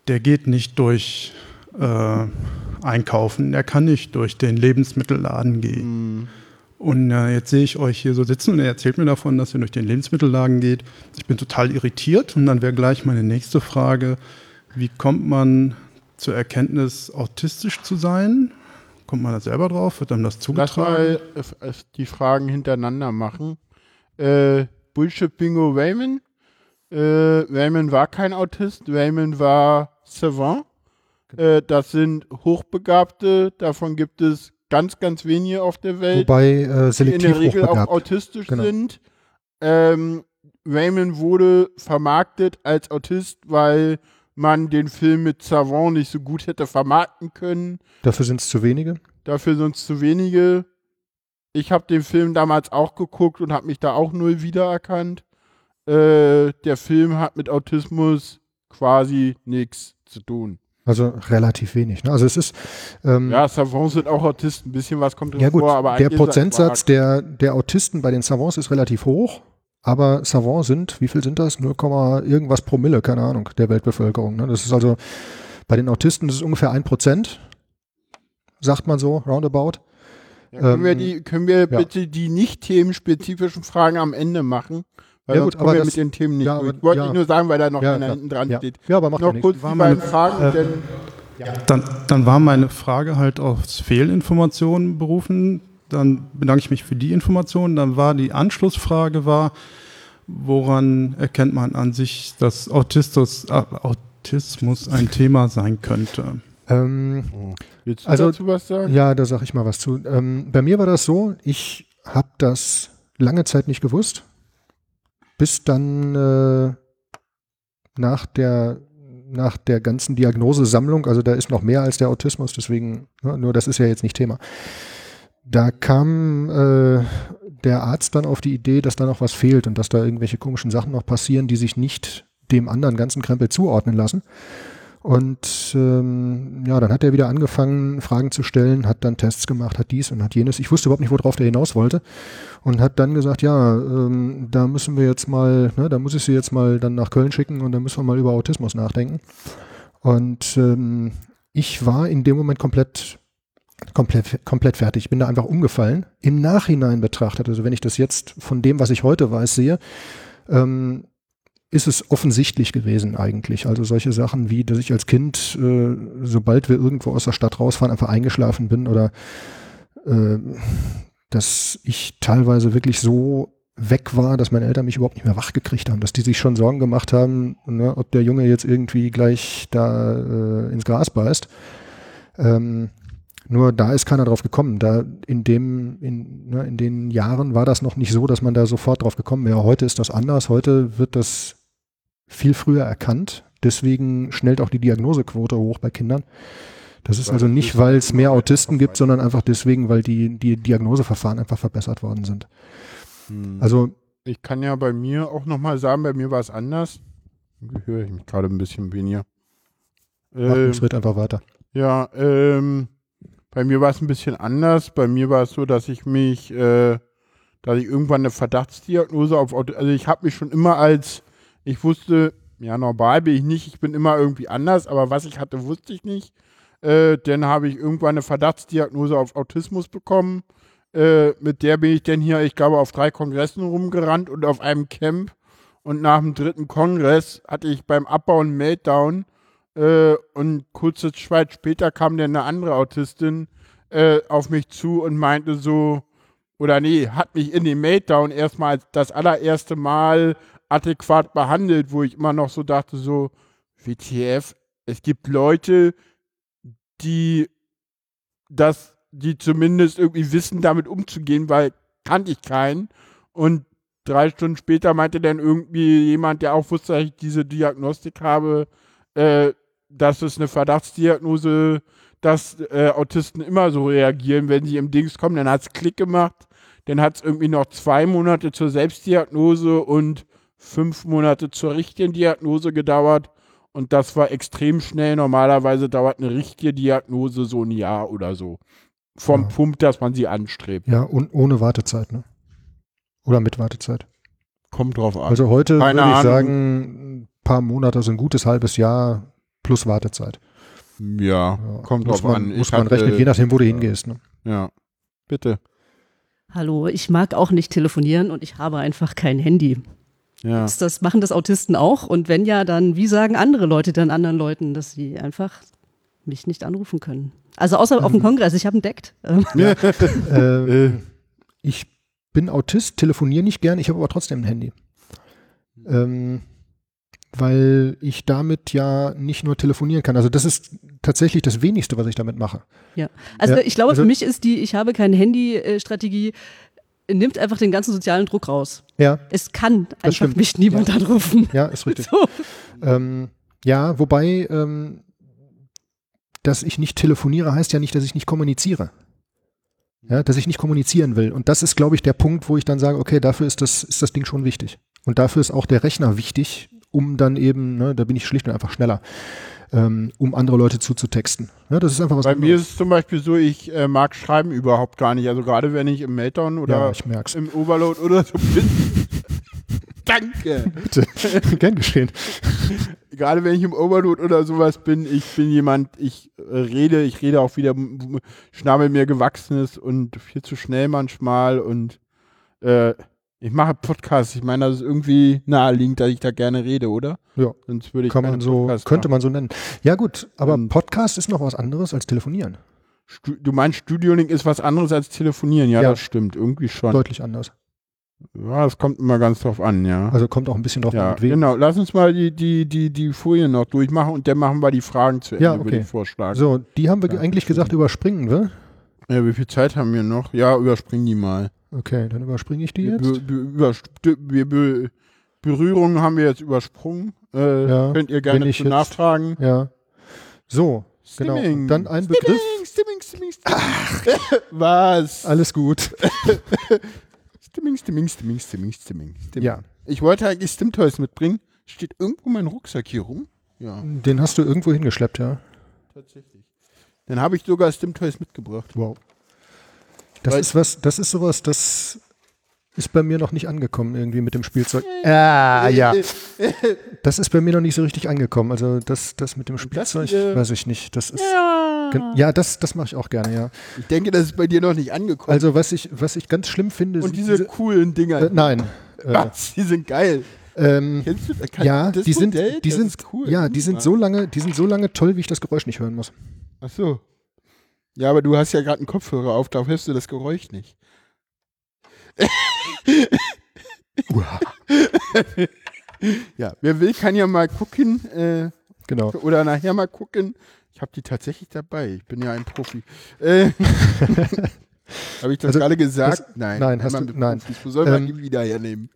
der geht nicht durch äh, Einkaufen, der kann nicht durch den Lebensmittelladen gehen. Und äh, jetzt sehe ich euch hier so sitzen und er erzählt mir davon, dass er durch den Lebensmittelladen geht. Ich bin total irritiert und dann wäre gleich meine nächste Frage, wie kommt man zur Erkenntnis, autistisch zu sein? Kommt man da selber drauf? Wird einem das Lass zugetragen? mal äh, äh, die Fragen hintereinander machen. Äh, Bullshit Bingo Raymond. Äh, Raymond war kein Autist, Raymond war Savant. Äh, das sind Hochbegabte, davon gibt es ganz, ganz wenige auf der Welt. wobei äh, die in selektiv der Regel auch autistisch Genau. sind. Ähm, Raymond wurde vermarktet als Autist, weil man den Film mit Savant nicht so gut hätte vermarkten können. Dafür sind es zu wenige. Dafür sind es zu wenige. Ich habe den Film damals auch geguckt und habe mich da auch null wiedererkannt. Äh, der Film hat mit Autismus quasi nichts zu tun. Also relativ wenig. Ne? Also es ist ähm, Ja, Savants sind auch Autisten, ein bisschen was kommt ja gut, vor, aber der er Prozentsatz der, der Autisten bei den Savants ist relativ hoch, aber Savants sind, wie viel sind das? 0, irgendwas Promille, keine Ahnung, der Weltbevölkerung. Ne? Das ist also, bei den Autisten ist es ungefähr ein Prozent, sagt man so, roundabout. Ja, können, wir ähm, die, können wir ja. bitte die nicht themenspezifischen Fragen am Ende machen? Weil Ja gut, aber wir das- mit den Themen nicht ja, aber- Ich wollte ja. ich nur sagen, weil da noch Ja, einer hinten dran Ja. steht. Ja, aber macht ja Noch kurz War die meine- beiden Fragen, äh, denn Dann, dann war meine Frage halt aus Fehlinformationen berufen. Dann bedanke ich mich für die Informationen. Dann war die Anschlussfrage war, woran erkennt man an sich, dass Autistus, äh, Autismus ein Thema sein könnte? Ähm, willst du Also- dazu was sagen? Ja, da sag ich mal was zu. Ähm, bei mir war das so, ich habe das lange Zeit nicht gewusst, bis dann äh, nach der nach der ganzen Diagnosesammlung, also da ist noch mehr als der Autismus, deswegen, ne, nur das ist ja jetzt nicht Thema. Da kam äh, der Arzt dann auf die Idee, dass da noch was fehlt und dass da irgendwelche komischen Sachen noch passieren, die sich nicht dem anderen ganzen Krempel zuordnen lassen. Und ähm, ja, dann hat er wieder angefangen, Fragen zu stellen, hat dann Tests gemacht, hat dies und hat jenes. Ich wusste überhaupt nicht, worauf der hinaus wollte. Und hat dann gesagt, ja, ähm, da müssen wir jetzt mal, ne, da muss ich sie jetzt mal dann nach Köln schicken und dann müssen wir mal über Autismus nachdenken. Und ähm, ich war in dem Moment komplett, komplett, komplett fertig. Ich bin da einfach umgefallen. Im Nachhinein betrachtet, also wenn ich das jetzt von dem, was ich heute weiß, sehe, ähm, ist es offensichtlich gewesen eigentlich. Also solche Sachen wie, dass ich als Kind, äh, sobald wir irgendwo aus der Stadt rausfahren, einfach eingeschlafen bin oder äh, dass ich teilweise wirklich so weg war, dass meine Eltern mich überhaupt nicht mehr wach gekriegt haben, dass die sich schon Sorgen gemacht haben, ne, ob der Junge jetzt irgendwie gleich da äh, ins Gras beißt. Ähm, nur da ist keiner drauf gekommen. Da in dem, in, ne, in den Jahren war das noch nicht so, dass man da sofort drauf gekommen wäre. Heute ist das anders. Heute wird das viel früher erkannt. Deswegen schnellt auch die Diagnosequote hoch bei Kindern. Das ist also nicht, weil es mehr Autisten gibt, sondern einfach deswegen, weil die, die Diagnoseverfahren einfach verbessert worden sind. Hm. Also ich kann ja bei mir auch nochmal sagen, bei mir war es anders. Höre ich mich gerade ein bisschen weniger. Ähm, Schritt einfach weiter. Ja, ähm, bei mir war es ein bisschen anders. Bei mir war es so, dass ich mich, äh, dass ich irgendwann eine Verdachtsdiagnose auf, also ich habe mich schon immer als ich wusste, ja, normal bin ich nicht, ich bin immer irgendwie anders, aber was ich hatte, wusste ich nicht. Äh, dann habe ich irgendwann eine Verdachtsdiagnose auf Autismus bekommen. Äh, mit der bin ich dann hier, ich glaube, auf drei Kongressen rumgerannt und auf einem Camp. Und nach dem dritten Kongress hatte ich beim Abbau einen Meltdown. Äh, und kurze Zeit später kam dann eine andere Autistin äh, auf mich zu und meinte so, oder nee, hat mich in dem Meltdown erstmal das allererste Mal adäquat behandelt, wo ich immer noch so dachte, so, WTF, es gibt Leute, die das, die zumindest irgendwie wissen, damit umzugehen, weil kannte ich keinen. Und drei Stunden später meinte dann irgendwie jemand, der auch wusste, dass ich diese Diagnostik habe, äh, dass es eine Verdachtsdiagnose, dass äh, Autisten immer so reagieren, wenn sie im Dings kommen. Dann hat es Klick gemacht. Dann hat es irgendwie noch zwei Monate zur Selbstdiagnose und fünf Monate zur richtigen Diagnose gedauert und das war extrem schnell. Normalerweise dauert eine richtige Diagnose so ein Jahr oder so. Vom ja. Punkt, dass man sie anstrebt. Ja, und ohne Wartezeit, ne? Oder mit Wartezeit. Kommt drauf an. Also heute würde ich Ahnung. sagen, ein paar Monate, also ein gutes halbes Jahr plus Wartezeit. Ja, ja kommt drauf man, an. Muss man hatte, rechnen, je nachdem, wo du hingehst. Ne? Ja, bitte. Hallo, ich mag auch nicht telefonieren und ich habe einfach kein Handy. Ja. Das machen das Autisten auch? Und wenn ja, dann wie sagen andere Leute dann anderen Leuten, dass sie einfach mich nicht anrufen können? Also außer ähm. auf dem ähm. Kongress, ich habe entdeckt. Ja. äh, ich bin Autist, telefoniere nicht gern, ich habe aber trotzdem ein Handy. Ähm, weil ich damit ja nicht nur telefonieren kann. Also das ist tatsächlich das wenigste, was ich damit mache. Ja, also ja, ich glaube, also für mich ist die Ich habe kein Handy-Strategie nimmt einfach den ganzen sozialen Druck raus. Ja. Es kann einfach mich niemand ja. anrufen. Ja, ist richtig. So. Ähm, ja, wobei, ähm, dass ich nicht telefoniere, heißt ja nicht, dass ich nicht kommuniziere. Ja, dass ich nicht kommunizieren will. Und das ist, glaube ich, der Punkt, wo ich dann sage, okay, dafür ist das, ist das Ding schon wichtig. Und dafür ist auch der Rechner wichtig, um dann eben, ne, da bin ich schlicht und einfach schneller ähm, um andere Leute zuzutexten. Ja, das ist einfach was Bei anderes. mir ist es zum Beispiel so, ich äh, mag Schreiben überhaupt gar nicht. Also gerade wenn ich im Meltdown oder ja, im Overload oder so bin. Danke. Bitte. Gern geschehen. Gerade wenn ich im Overload oder sowas bin, ich bin jemand, ich äh, rede, ich rede auch wieder Schnabel mir gewachsenes und viel zu schnell manchmal und äh, ich mache Podcasts. Ich meine, das ist irgendwie naheliegend, dass ich da gerne rede, oder? Ja. Sonst würde ich Kann man so, Podcast könnte machen. man so nennen. Ja, gut, aber Und Podcast ist noch was anderes als telefonieren. Du meinst, Studiolink ist was anderes als telefonieren? Ja, ja, das stimmt. Irgendwie schon. Deutlich anders. Ja, das kommt immer ganz drauf an, ja. Also kommt auch ein bisschen drauf ja, an. Genau, lass uns mal die, die, die, die Folien noch durchmachen und dann machen wir die Fragen zu Ende ja, okay. über den Vorschlag. So, die haben wir ja, eigentlich gesagt, überspringen wir. Ja, wie viel Zeit haben wir noch? Ja, überspringen die mal. Okay, dann überspringe ich die jetzt. Be be be Berührungen haben wir jetzt übersprungen. Äh, ja, könnt ihr gerne zu nachfragen. Ja. So, genau. Stimming. genau. dann ein Begriff. Stimming, Stimming, Stimming. Ach, was? Alles gut. Stimming, Stimming, Stimming, Stimming, Stimming. Ja. Ich wollte eigentlich Stimtoys mitbringen. Steht irgendwo mein Rucksack hier rum? Ja, Den hast du irgendwo hingeschleppt, ja. tatsächlich. Dann habe ich sogar Stimtoys mitgebracht. Wow. Das Weil- ist was, das ist sowas, das ist bei mir noch nicht angekommen irgendwie mit dem Spielzeug. Ah, ja. Das ist bei mir noch nicht so richtig angekommen. Also das, das mit dem Spielzeug, hier- weiß ich nicht. Das ist Ja. Ja, das, das mache ich auch gerne, ja. Ich denke, das ist bei dir noch nicht angekommen. Also was ich, was ich ganz schlimm finde, Und sind diese, coolen Dinger. äh, nein. Äh, Was? Die sind geil. ähm, Kennst du kann- ja, das die sind, Modell? die Das sind, cool. ja, die sind so lange, die sind so lange toll, wie ich das Geräusch nicht hören muss. Ach so. Ja, aber du hast ja gerade einen Kopfhörer auf, da hörst du das Geräusch nicht. ja, wer will, kann ja mal gucken äh, Genau. oder nachher mal gucken. Ich habe die tatsächlich dabei. Ich bin ja ein Profi. Äh, habe ich das Also, gerade gesagt? das- nein. nein, hast du- nein. Wo soll man Ähm, die wieder hernehmen?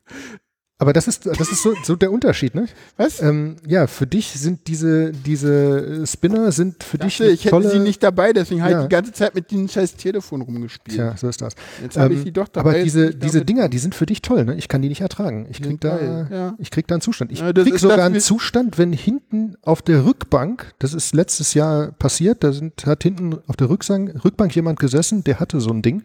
Aber das ist, das ist so, so der Unterschied, ne? Was? Ähm, ja, für dich sind diese, diese äh, Spinner sind für dich Dachte, eine ich hätte tolle, sie nicht dabei, deswegen habe Ja. ich die ganze Zeit mit diesem scheiß Telefon rumgespielt. Tja, so ist das. Jetzt habe ich Ähm, die doch dabei. aber diese, diese Dinger, die sind für dich toll, ne? Ich kann die nicht ertragen. Ich krieg da, ja. ich krieg da einen Zustand. Ich Ja, krieg sogar einen Zustand, wenn hinten auf der Rückbank, das ist letztes Jahr passiert, da sind, hat hinten auf der Rückbank, Rückbank jemand gesessen, der hatte so ein Ding.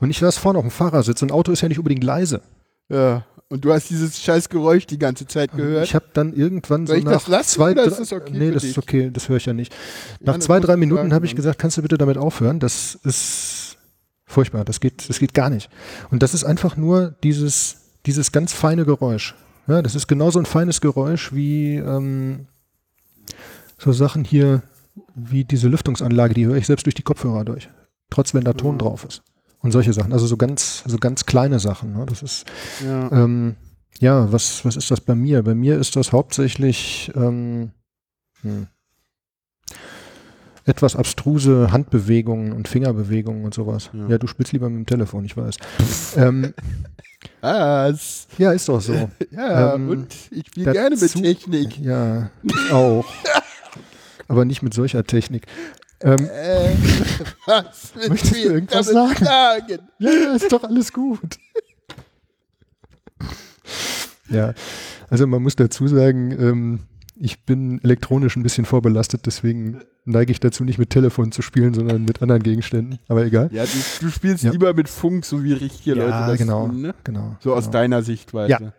Und ich saß vorne auf dem Fahrersitz und Auto ist ja nicht unbedingt leise. Ja. Und du hast dieses scheiß Geräusch die ganze Zeit gehört. Ich habe dann irgendwann so Soll ich nach lassen zwei, drei- das okay nee, das ist okay, das höre ich ja nicht. Nach Ja, zwei, drei Minuten habe ich gesagt, kannst du bitte damit aufhören? Das ist furchtbar, das geht, das geht gar nicht. Und das ist einfach nur dieses, dieses ganz feine Geräusch. Ja, das ist genauso ein feines Geräusch wie ähm, so Sachen hier, wie diese Lüftungsanlage, die höre ich selbst durch die Kopfhörer durch. Trotz wenn da Ton Mhm. drauf ist. Und solche Sachen, also so ganz, so ganz kleine Sachen. Ne? Das ist, Ja. ähm, ja, was, was ist das bei mir? Bei mir ist das hauptsächlich ähm, hm, etwas abstruse Handbewegungen und Fingerbewegungen und sowas. Ja. Ja, du spielst lieber mit dem Telefon, ich weiß. ähm, Was? ja, ist doch so. Ja, Ähm, und ich spiele gerne mit Technik. Ja, ich auch. Aber nicht mit solcher Technik. Ähm, Äh, was willst Möchtest du irgendwas damit sagen? sagen? Ja, ist doch alles gut. ja, also man muss dazu sagen, ähm, ich bin elektronisch ein bisschen vorbelastet, deswegen neige ich dazu, nicht mit Telefon zu spielen, sondern mit anderen Gegenständen. Aber egal. Ja, du, du spielst Ja. lieber mit Funk, so wie richtige Leute das genau, tun, ne? genau. So aus genau. deiner Sichtweise. Ja.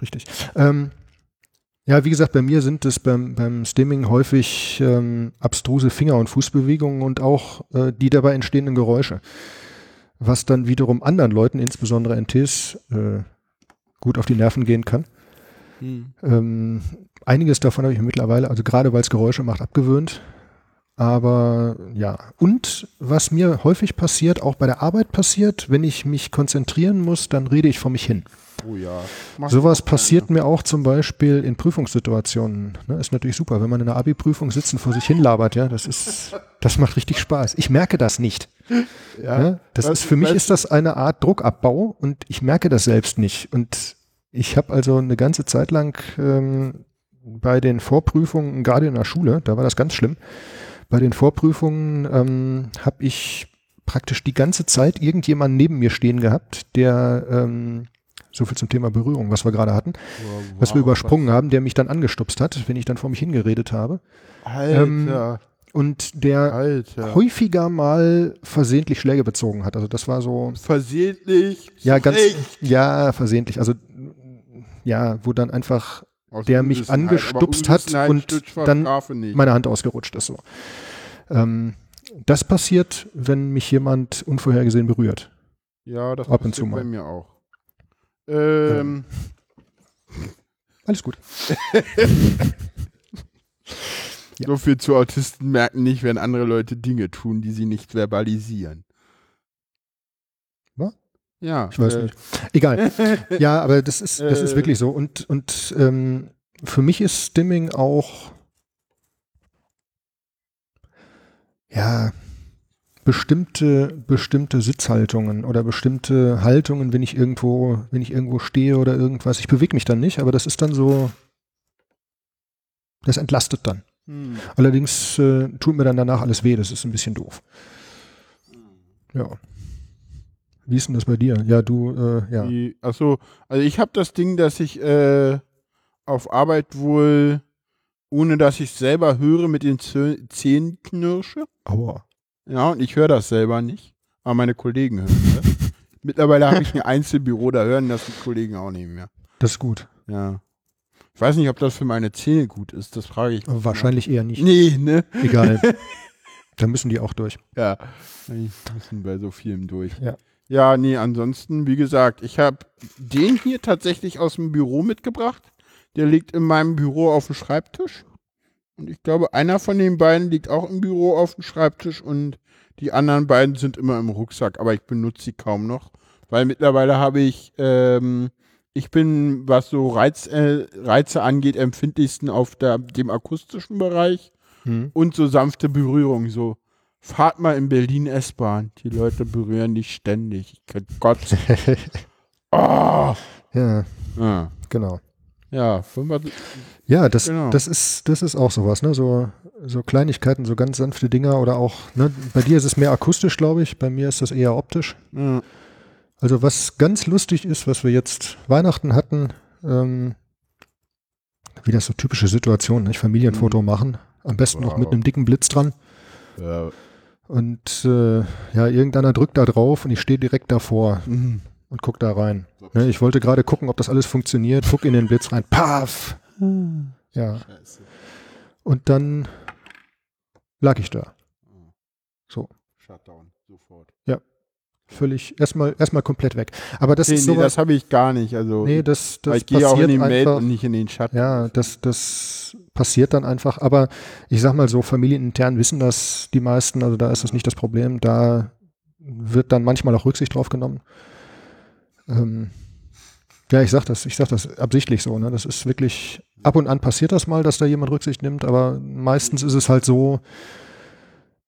Richtig. Ähm, ja, wie gesagt, bei mir sind es beim, beim Stimming häufig ähm, abstruse Finger- und Fußbewegungen und auch äh, die dabei entstehenden Geräusche. Was dann wiederum anderen Leuten, insbesondere NTs, äh, gut auf die Nerven gehen kann. Hm. Ähm, einiges davon habe ich mir mittlerweile, also gerade weil es Geräusche macht, abgewöhnt. Aber ja, und was mir häufig passiert, auch bei der Arbeit passiert, wenn ich mich konzentrieren muss, dann rede ich vor mich hin. Oh ja. Mach Sowas passiert mir auch zum Beispiel in Prüfungssituationen. Ne, ist natürlich super, wenn man in einer Abi-Prüfung sitzt und vor sich hin labert, ja, das ist, das macht richtig Spaß. Ich merke das nicht. Ja. Ja, das ist für mich ist das eine Art Druckabbau und ich merke das selbst nicht. Und ich habe also eine ganze Zeit lang ähm, bei den Vorprüfungen, gerade in der Schule, da war das ganz schlimm. Bei den Vorprüfungen ähm, habe ich praktisch die ganze Zeit irgendjemanden neben mir stehen gehabt, der ähm, so viel zum Thema Berührung, was wir gerade hatten, was wir übersprungen haben, der mich dann angestupst hat, wenn ich dann vor mich hingeredet habe. Alter. Und der Alter. häufiger mal versehentlich Schläge bezogen hat. Also das war so, Versehentlich. ja, ganz, ja, versehentlich. Also, ja, wo dann einfach Aus der mich angestupst hat und dann meine Hand ausgerutscht ist so. Ähm, das passiert, wenn mich jemand unvorhergesehen berührt. ja, das ab und passiert zu mal. bei mir auch. Ähm, Alles gut. Ja. So viel zu Autisten merken nicht, wenn andere Leute Dinge tun, die sie nicht verbalisieren. Was? Ja. Ich weiß äh, nicht. Egal. Ja, aber das ist, das ist Äh. wirklich so. Und, und ähm, für mich ist Stimming auch ja bestimmte, bestimmte Sitzhaltungen oder bestimmte Haltungen, wenn ich irgendwo, wenn ich irgendwo stehe oder irgendwas. Ich bewege mich dann nicht, aber das ist dann so, das entlastet dann. Hm. Allerdings äh, tut mir dann danach alles weh, das ist ein bisschen doof. Ja. Wie ist denn das bei dir? Ja, du, äh, ja. Die, achso, also ich habe das Ding, dass ich äh, auf Arbeit wohl, ohne dass ich selber höre, mit den Zähnen knirsche. Aua. Ja, und ich höre das selber nicht. Aber meine Kollegen hören das. Mittlerweile habe ich ein Einzelbüro, da hören das die Kollegen auch nicht mehr. Das ist gut. Ja. Ich weiß nicht, ob das für meine Zähne gut ist, das frage ich. Aber wahrscheinlich eher nicht. Nee, ne? Egal. da müssen die auch durch. Ja, die müssen bei so vielem durch. Ja. Ja, nee, ansonsten, wie gesagt, ich habe den hier tatsächlich aus dem Büro mitgebracht. Der liegt in meinem Büro auf dem Schreibtisch. Und ich glaube, einer von den beiden liegt auch im Büro auf dem Schreibtisch und die anderen beiden sind immer im Rucksack, aber ich benutze sie kaum noch, weil mittlerweile habe ich, ähm, ich bin, was so Reiz, äh, Reize angeht, empfindlichsten auf der, dem akustischen Bereich hm. und so sanfte Berührung, so fahrt mal in Berlin S-Bahn, die Leute berühren dich ständig. Ich kann Gott. oh. Ja. ja. Genau. Ja, ja das, genau. das, ist, das ist auch sowas, ne? So, so Kleinigkeiten, so ganz sanfte Dinger oder auch, ne? bei dir ist es mehr akustisch, glaube ich, bei mir ist das eher optisch. Mhm. Also was ganz lustig ist, was wir jetzt Weihnachten hatten, ähm, wie das so typische Situationen, nicht? Familienfoto mhm. machen, am besten wow. noch mit einem dicken Blitz dran. Ja. Und äh, ja, irgendeiner drückt da drauf und ich stehe direkt davor. Mhm und guck da rein. Ne, ich wollte gerade gucken, ob das alles funktioniert. Guck in den Blitz rein. Paff! Ja. Und dann lag ich da. So. Shutdown, sofort. Ja. Völlig, erstmal, erstmal komplett weg. Aber das nee, ist so. Nee, das habe ich gar nicht. Also, nee, das, das ich gehe auch in den Mail und nicht in den Chat. Ja, das, das passiert dann einfach. Aber ich sag mal so, familienintern wissen das die meisten. Also da ist das nicht das Problem. Da wird dann manchmal auch Rücksicht drauf genommen. Ähm, ja, ich sag das, ich sag das absichtlich so. Ne? Das ist wirklich, ab und an passiert das mal, dass da jemand Rücksicht nimmt, aber meistens ist es halt so,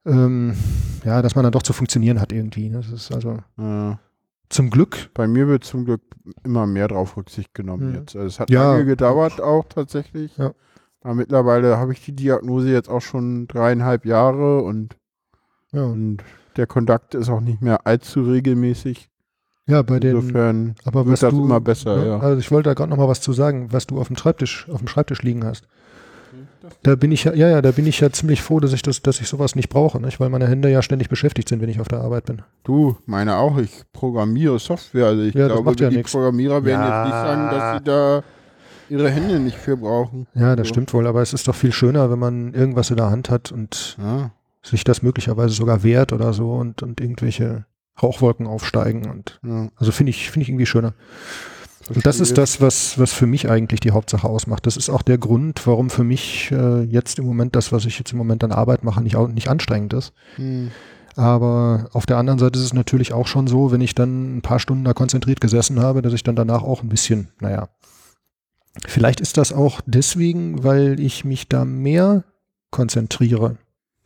ähm, ja, dass man dann doch zu funktionieren hat irgendwie. Ne? Das ist also ja. zum Glück. Bei mir wird zum Glück immer mehr drauf Rücksicht genommen ja. jetzt. Also es hat ja. lange gedauert auch tatsächlich. Ja. Aber mittlerweile habe ich die Diagnose jetzt auch schon dreieinhalb Jahre und, ja. und der Kontakt ist auch nicht mehr allzu regelmäßig. Ja, bei den. Insofern aber wird das du, immer besser, ne? ja. Also ich wollte da gerade noch mal was zu sagen, was du auf dem Schreibtisch, auf dem Schreibtisch liegen hast. Da bin ich ja, ja, ja, da bin ich ja ziemlich froh, dass ich das, dass ich sowas nicht brauche, nicht? weil meine Hände ja ständig beschäftigt sind, wenn ich auf der Arbeit bin. Du, meine auch. Ich programmiere Software, also ich ja, glaube, ja die nix. Programmierer werden ja. jetzt nicht sagen, dass sie da ihre Hände nicht für brauchen. Ja, das so. stimmt wohl, aber es ist doch viel schöner, wenn man irgendwas in der Hand hat und ja. sich das möglicherweise sogar wehrt oder so und, und irgendwelche Rauchwolken aufsteigen und ja. also finde ich, finde ich irgendwie schöner. Verstehe. Und das ist das, was, was für mich eigentlich die Hauptsache ausmacht. Das ist auch der Grund, warum für mich äh, jetzt im Moment das, was ich jetzt im Moment an Arbeit mache, nicht, nicht anstrengend ist. Hm. Aber auf der anderen Seite ist es natürlich auch schon so, wenn ich dann ein paar Stunden da konzentriert gesessen habe, dass ich dann danach auch ein bisschen, naja, vielleicht ist das auch deswegen, weil ich mich da mehr konzentriere.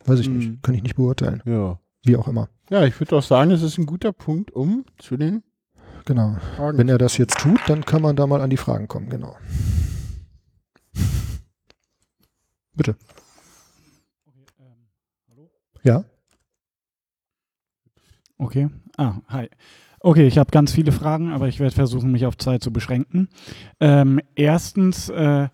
Weiß ich hm. nicht, kann ich nicht beurteilen. Ja. Wie auch immer. Ja, ich würde auch sagen, es ist ein guter Punkt, um zu den Genau. Fragen Wenn er das jetzt tut, dann kann man da mal an die Fragen kommen, genau. Bitte. Okay, ähm, hallo? Ja. Okay. Ah, hi. Okay, ich habe ganz viele Fragen, aber ich werde versuchen, mich auf zwei zu beschränken. Ähm, erstens, äh,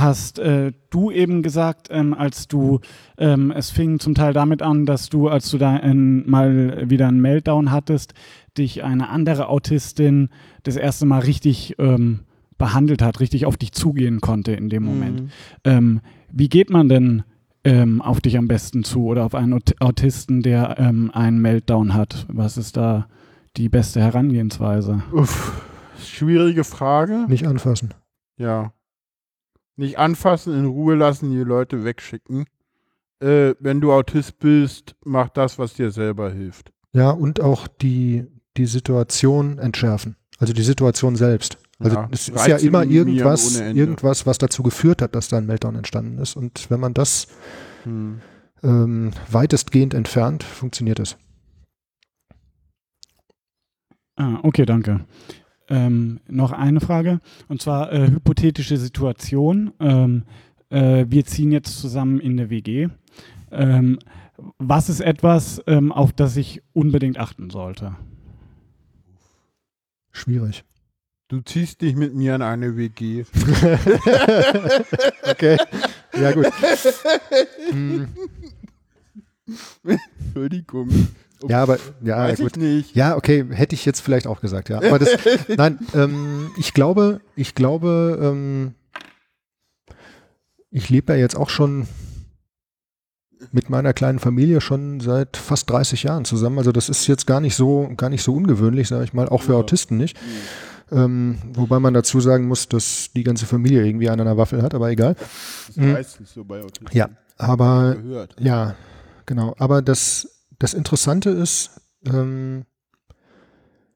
hast äh, du eben gesagt, ähm, als du, ähm, es fing zum Teil damit an, dass du, als du da in, mal wieder einen Meltdown hattest, dich eine andere Autistin das erste Mal richtig ähm, behandelt hat, richtig auf dich zugehen konnte in dem Moment. Mhm. Ähm, wie geht man denn ähm, auf dich am besten zu oder auf einen Autisten, der ähm, einen Meltdown hat? Was ist da die beste Herangehensweise? Uff, schwierige Frage. Nicht anfassen. Ja, nicht anfassen, in Ruhe lassen, die Leute wegschicken. Äh, wenn du Autist bist, mach das, was dir selber hilft. Ja, und auch die, die Situation entschärfen. Also die Situation selbst. Also ja, es ist ja immer irgendwas, irgendwas, was dazu geführt hat, dass da ein Meltdown entstanden ist. Und wenn man das hm. ähm, weitestgehend entfernt, funktioniert es. Ah, okay, danke. Ähm, noch eine Frage, und zwar äh, hypothetische Situation. Ähm, äh, wir ziehen jetzt zusammen in der WG. Ähm, was ist etwas, ähm, auf das ich unbedingt achten sollte? Schwierig. Du ziehst dich mit mir in eine WG. okay. Ja, gut. hm. Entschuldigung. Ja, aber ja, Weiß gut. ich nicht. Ja, okay, hätte ich jetzt vielleicht auch gesagt, ja. Aber das, nein, ähm, ich glaube, ich glaube, ähm, ich lebe ja jetzt auch schon mit meiner kleinen Familie schon seit fast 30 Jahren zusammen. Also das ist jetzt gar nicht so, gar nicht so ungewöhnlich, sage ich mal, auch für Ja. Autisten nicht. Ähm, wobei man dazu sagen muss, dass die ganze Familie irgendwie an der Waffel hat, aber egal. Das ist Mhm. meistens so bei Autisten. Ja, aber ja, genau. Aber das, das Interessante ist, ähm,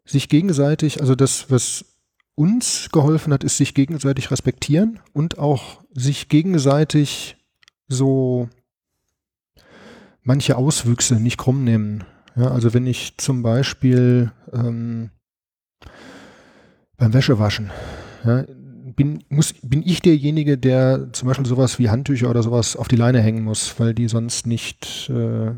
sich gegenseitig, also das, was uns geholfen hat, ist sich gegenseitig respektieren und auch sich gegenseitig so manche Auswüchse nicht krumm nehmen. Ja, also wenn ich zum Beispiel ähm, beim Wäschewaschen, ja, bin, muss, bin ich derjenige, der zum Beispiel sowas wie Handtücher oder sowas auf die Leine hängen muss, weil die sonst nicht äh,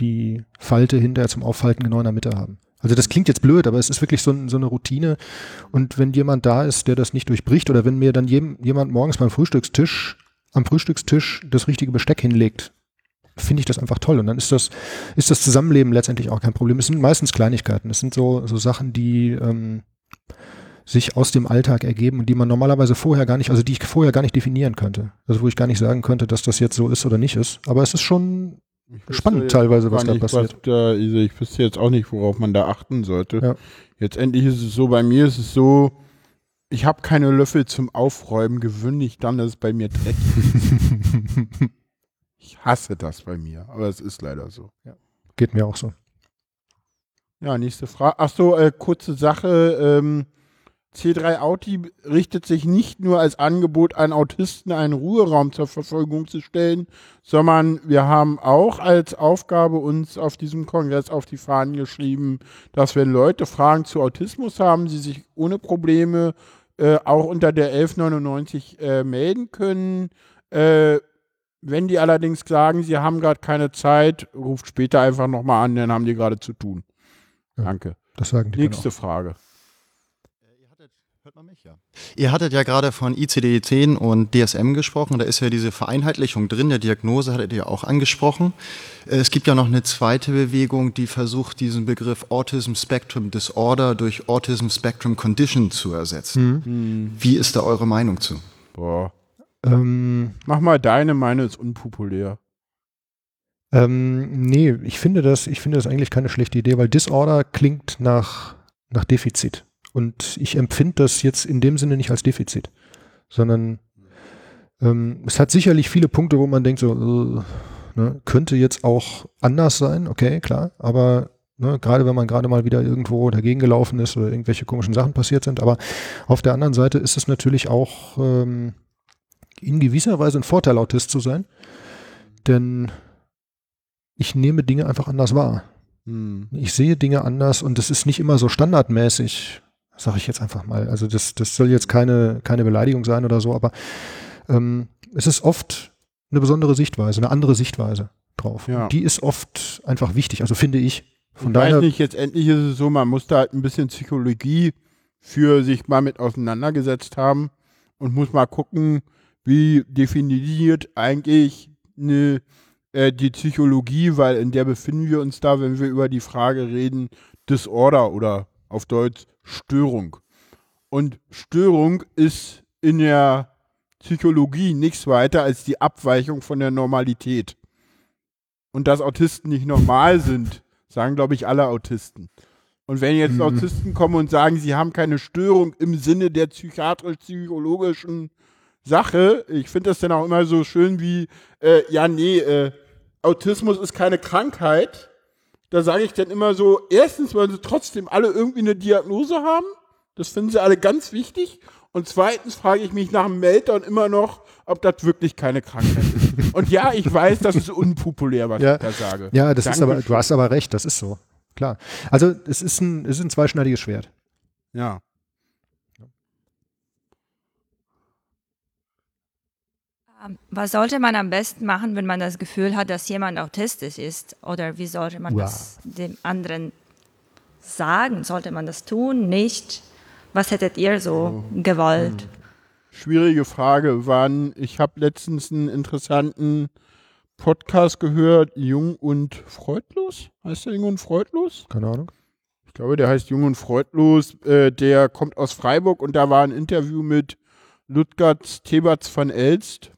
die Falte hinterher zum Aufhalten genau in der Mitte haben. Also das klingt jetzt blöd, aber es ist wirklich so, so eine Routine. Und wenn jemand da ist, der das nicht durchbricht, oder wenn mir dann jem, jemand morgens beim Frühstückstisch, am Frühstückstisch das richtige Besteck hinlegt, finde ich das einfach toll. Und dann ist das, ist das Zusammenleben letztendlich auch kein Problem. Es sind meistens Kleinigkeiten. Es sind so, so Sachen, die ähm, sich aus dem Alltag ergeben und die man normalerweise vorher gar nicht, also die ich vorher gar nicht definieren könnte. Also wo ich gar nicht sagen könnte, dass das jetzt so ist oder nicht ist. Aber es ist schon spannend jetzt teilweise, was da passiert. Was da, also ich wüsste jetzt auch nicht, worauf man da achten sollte. Ja. Jetzt endlich ist es so, bei mir ist es so, ich habe keine Löffel zum Aufräumen, gewöhnlich dann ist es bei mir dreckig. ich hasse das bei mir, aber es ist leider so. Geht mir auch so. Ja, nächste Frage. Achso, äh, kurze Sache. Ähm, C3 Auti richtet sich nicht nur als Angebot an Autisten, einen Ruheraum zur Verfügung zu stellen, sondern wir haben auch als Aufgabe uns auf diesem Kongress auf die Fahnen geschrieben, dass wenn Leute Fragen zu Autismus haben, sie sich ohne Probleme äh, auch unter der 1199 äh, melden können. Äh, wenn die allerdings sagen, sie haben gerade keine Zeit, ruft später einfach nochmal an, dann haben die gerade zu tun. Ja. Danke. Das sagen die Nächste Frage. Ihr hattet, hört man mich ja? Ihr hattet ja gerade von ICD-10 und DSM gesprochen. Da ist ja diese Vereinheitlichung drin. Der Diagnose hattet ihr auch angesprochen. Äh, Es gibt ja noch eine zweite Bewegung, die versucht, diesen Begriff Autism Spectrum Disorder durch Autism Spectrum Condition zu ersetzen. Wie ist da eure Meinung zu? Boah. Ähm, Mach mal deine, meine ist unpopulär. ähm, nee, ich finde das, ich finde das eigentlich keine schlechte Idee, weil Disorder klingt nach, nach Defizit. Und ich empfinde das jetzt in dem Sinne nicht als Defizit, sondern ähm, es hat sicherlich viele Punkte, wo man denkt, so, äh, ne, könnte jetzt auch anders sein, okay, klar, aber ne, gerade wenn man gerade mal wieder irgendwo dagegen gelaufen ist oder irgendwelche komischen Sachen passiert sind, aber auf der anderen Seite ist es natürlich auch ähm, in gewisser Weise ein Vorteil, Autist zu sein, denn ich nehme Dinge einfach anders wahr. Hm. Ich sehe Dinge anders und es ist nicht immer so standardmäßig, sage ich jetzt einfach mal. Also das, das soll jetzt keine, keine Beleidigung sein oder so, aber ähm, es ist oft eine besondere Sichtweise, eine andere Sichtweise drauf. Ja. Die ist oft einfach wichtig, also finde ich. Von ich daher, weiß nicht, jetzt endlich ist es so, man muss da halt ein bisschen Psychologie für sich mal mit auseinandergesetzt haben und muss mal gucken, wie definiert eigentlich eine, äh, die Psychologie, weil in der befinden wir uns da, wenn wir über die Frage reden, Disorder oder auf Deutsch Störung. Und Störung ist in der Psychologie nichts weiter als die Abweichung von der Normalität. Und dass Autisten nicht normal sind, sagen, glaube ich, alle Autisten. Und wenn jetzt Mhm. Autisten kommen und sagen, sie haben keine Störung im Sinne der psychiatrisch-psychologischen Sache, ich finde das dann auch immer so schön wie, äh, ja, nee, äh, Autismus ist keine Krankheit. Da sage ich dann immer so, erstens, weil sie trotzdem alle irgendwie eine Diagnose haben. Das finden sie alle ganz wichtig. Und zweitens frage ich mich nach dem Meltdown immer noch, ob das wirklich keine Krankheit ist. Und ja, ich weiß, das ist unpopulär, was Ja. ich da sage. ja, das ist aber, du hast aber recht, das ist so. Klar. Also es ist ein, es ist ein zweischneidiges Schwert. Ja. Was sollte man am besten machen, wenn man das Gefühl hat, dass jemand autistisch ist? Oder wie sollte man Wow. das dem anderen sagen? Sollte man das tun? Nicht? Was hättet ihr so oh. gewollt? Hm. Schwierige Frage. Waren, ich habe letztens einen interessanten Podcast gehört, Jung und Freudlos. Heißt der Jung und Freudlos? Keine Ahnung. Ich glaube, der heißt Jung und Freudlos. Äh, der kommt aus Freiburg und da war ein Interview mit Ludgard Teberts van Elst.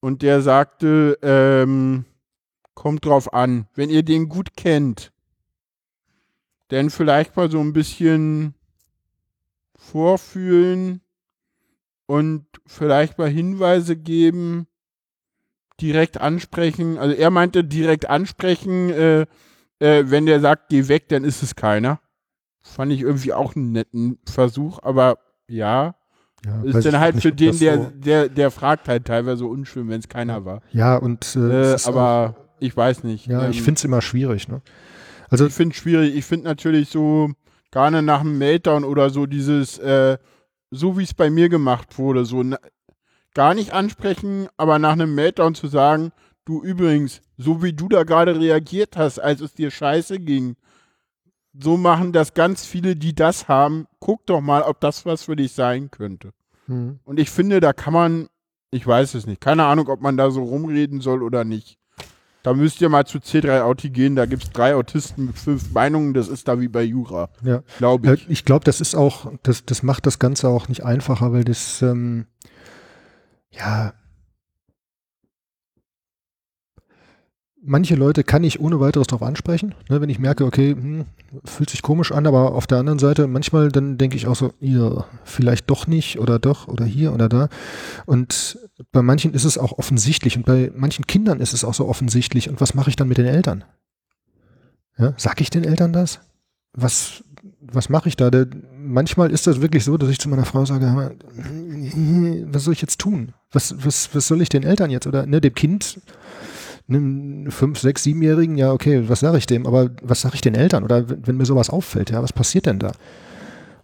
Und der sagte, ähm, kommt drauf an, wenn ihr den gut kennt, dann vielleicht mal so ein bisschen vorfühlen und vielleicht mal Hinweise geben, direkt ansprechen. Also er meinte direkt ansprechen, äh, äh, wenn der sagt, geh weg, dann ist es keiner. Fand ich irgendwie auch einen netten Versuch, aber ja. Ja ist dann halt für den, der, so der, der fragt halt teilweise so unschön, wenn es keiner war. Ja, und äh, äh aber auch, ich weiß nicht. Ja, ähm, ich finde es immer schwierig, ne? Also ich finde es schwierig. Ich finde natürlich so, nicht nach einem Meltdown oder so dieses, äh, so wie es bei mir gemacht wurde, so gar nicht ansprechen, aber nach einem Meltdown zu sagen, du übrigens, so wie du da gerade reagiert hast, als es dir scheiße ging, so machen das ganz viele, die das haben. Guck doch mal, ob das was für dich sein könnte. Mhm. Und ich finde, da kann man, ich weiß es nicht, keine Ahnung, ob man da so rumreden soll oder nicht. Da müsst ihr mal zu C3 Auti gehen, da gibt es drei Autisten mit fünf Meinungen, das ist da wie bei Jura. Ja. Glaube ich. Ich glaube, das ist auch, das, das macht das Ganze auch nicht einfacher, weil das, ähm, ja, manche Leute kann ich ohne weiteres darauf ansprechen, ne, wenn ich merke, okay, hm, fühlt sich komisch an, aber auf der anderen Seite, manchmal dann denke ich auch so, ja, vielleicht doch nicht oder doch oder hier oder da. Und bei manchen ist es auch offensichtlich und bei manchen Kindern ist es auch so offensichtlich. Und was mache ich dann mit den Eltern? Ja, sag ich den Eltern das? Was, was mache ich da? Der, manchmal ist das wirklich so, dass ich zu meiner Frau sage, was soll ich jetzt tun? Was, was, was soll ich den Eltern jetzt oder ne, dem Kind einem fünf, sechs, siebenjährigen, ja, okay, was sage ich dem? Aber was sage ich den Eltern? Oder wenn, wenn, mir sowas auffällt, ja, was passiert denn da?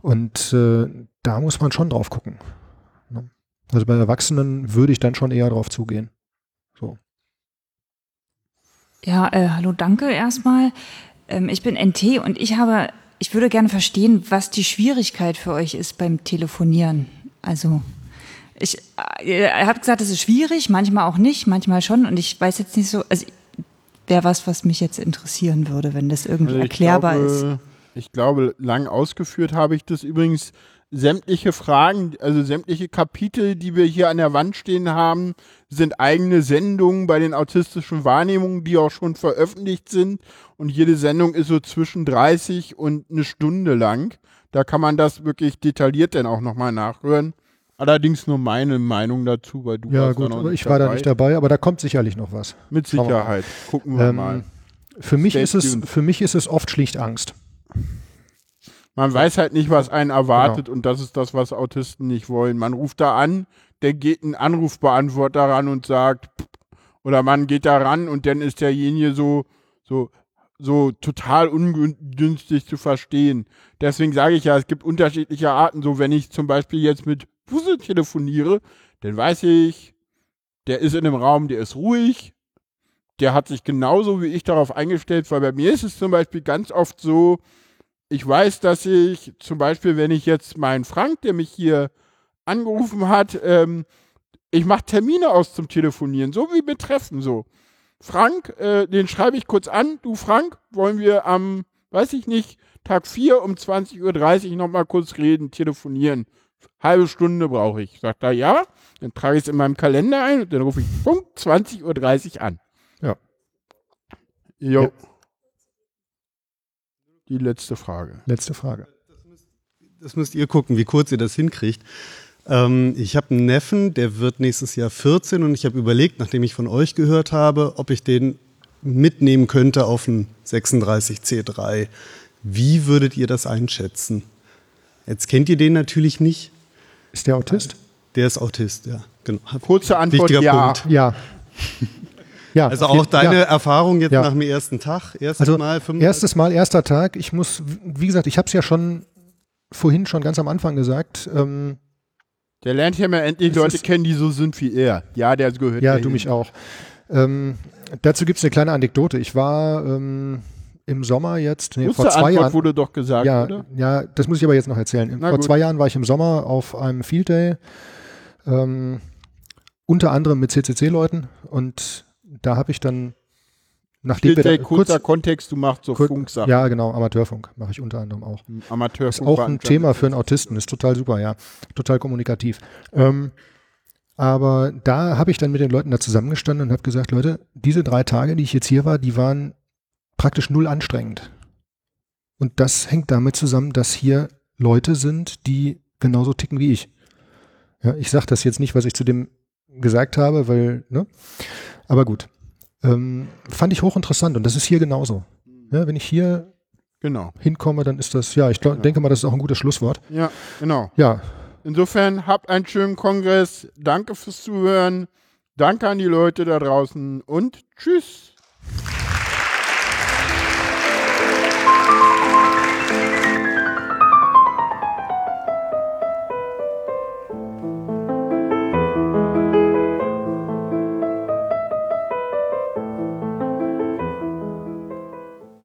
Und äh, da muss man schon drauf gucken. Ne? Also bei Erwachsenen würde ich dann schon eher drauf zugehen. So. Ja, äh, hallo, danke erstmal. Ähm, ich bin NT und ich habe, ich würde gerne verstehen, was die Schwierigkeit für euch ist beim Telefonieren. Also ich äh, habe gesagt, es ist schwierig, manchmal auch nicht, manchmal schon. Und ich weiß jetzt nicht so, also wäre was, was mich jetzt interessieren würde, wenn das irgendwie also erklärbar glaube, ist. Ich glaube, lang ausgeführt habe ich das übrigens. Sämtliche Fragen, also sämtliche Kapitel, die wir hier an der Wand stehen haben, sind eigene Sendungen bei den autistischen Wahrnehmungen, die auch schon veröffentlicht sind. Und jede Sendung ist so zwischen 30 und eine Stunde lang. Da kann man das wirklich detailliert dann auch nochmal nachhören. Allerdings nur meine Meinung dazu, weil du ja, warst gut, da noch nicht ich war dabei. da nicht dabei, aber da kommt sicherlich noch was. Mit Sicherheit. Gucken wir ähm, mal. Für mich, ist es, für mich ist es oft schlicht Angst. Man weiß halt nicht, was einen erwartet genau. und das ist das, was Autisten nicht wollen. Man ruft da an, der geht ein Anrufbeantworter ran und sagt, oder man geht da ran und dann ist derjenige so, so, so total ungünstig zu verstehen. Deswegen sage ich ja, es gibt unterschiedliche Arten. So, wenn ich zum Beispiel jetzt mit Puzzle telefoniere, dann weiß ich, der ist in dem Raum, der ist ruhig, der hat sich genauso wie ich darauf eingestellt, weil bei mir ist es zum Beispiel ganz oft so, ich weiß, dass ich zum Beispiel, wenn ich jetzt meinen Frank, der mich hier angerufen hat, ähm, ich mache Termine aus zum Telefonieren, so wie mit Treffen so. Frank, äh, den schreibe ich kurz an. Du Frank, wollen wir am, weiß ich nicht, Tag 4 um 20.30 Uhr nochmal kurz reden, telefonieren halbe Stunde brauche ich. Sagt er, ja, dann trage ich es in meinem Kalender ein und dann rufe ich Punkt 20.30 Uhr an. Ja. Jo. Ja. Die letzte Frage. Letzte Frage. Das müsst, das müsst ihr gucken, wie kurz ihr das hinkriegt. Ähm, ich habe einen Neffen, der wird nächstes Jahr 14 und ich habe überlegt, nachdem ich von euch gehört habe, ob ich den mitnehmen könnte auf einen 36C3. Wie würdet ihr das einschätzen? Jetzt kennt ihr den natürlich nicht. Ist der Autist? Der ist Autist, ja. Genau. Kurze Antwort, Wichtiger ja. Punkt. Ja. Ja, also auch deine ja. Erfahrung jetzt ja. nach dem ersten Tag, erstes also Mal, 35? erstes Mal, erster Tag. Ich muss, wie gesagt, ich habe es ja schon vorhin schon ganz am Anfang gesagt. Ähm, der lernt ja mal endlich Leute kennen, die so sind wie er. Ja, der gehört. Ja, du mich auch. Ähm, dazu gibt es eine kleine Anekdote. Ich war ähm, im Sommer jetzt, nee, vor zwei Jahren. wurde doch gesagt, ja, oder? ja, das muss ich aber jetzt noch erzählen. Na vor gut. zwei Jahren war ich im Sommer auf einem Field Day, ähm, unter anderem mit CCC-Leuten und da habe ich dann, nachdem wir Steht da, der kurzer Kontext, du machst so kurz- Funksachen. Ja, genau, Amateurfunk mache ich unter anderem auch. Amateurfunk. Ist auch ein Thema für einen Autisten, ist total super, ja. Total kommunikativ. Ähm, aber da habe ich dann mit den Leuten da zusammengestanden und habe gesagt, Leute, diese drei Tage, die ich jetzt hier war, die waren praktisch null anstrengend. Und das hängt damit zusammen, dass hier Leute sind, die genauso ticken wie ich. Ja, ich sage das jetzt nicht, was ich zu dem gesagt habe, weil, ne? Aber gut. Ähm, fand ich hochinteressant und das ist hier genauso. Ja, wenn ich hier Genau. hinkomme, dann ist das, ja, ich glaub, denke mal, das ist auch ein gutes Schlusswort. Ja, genau. Ja, Insofern habt einen schönen Kongress. Danke fürs Zuhören. Danke an die Leute da draußen und tschüss.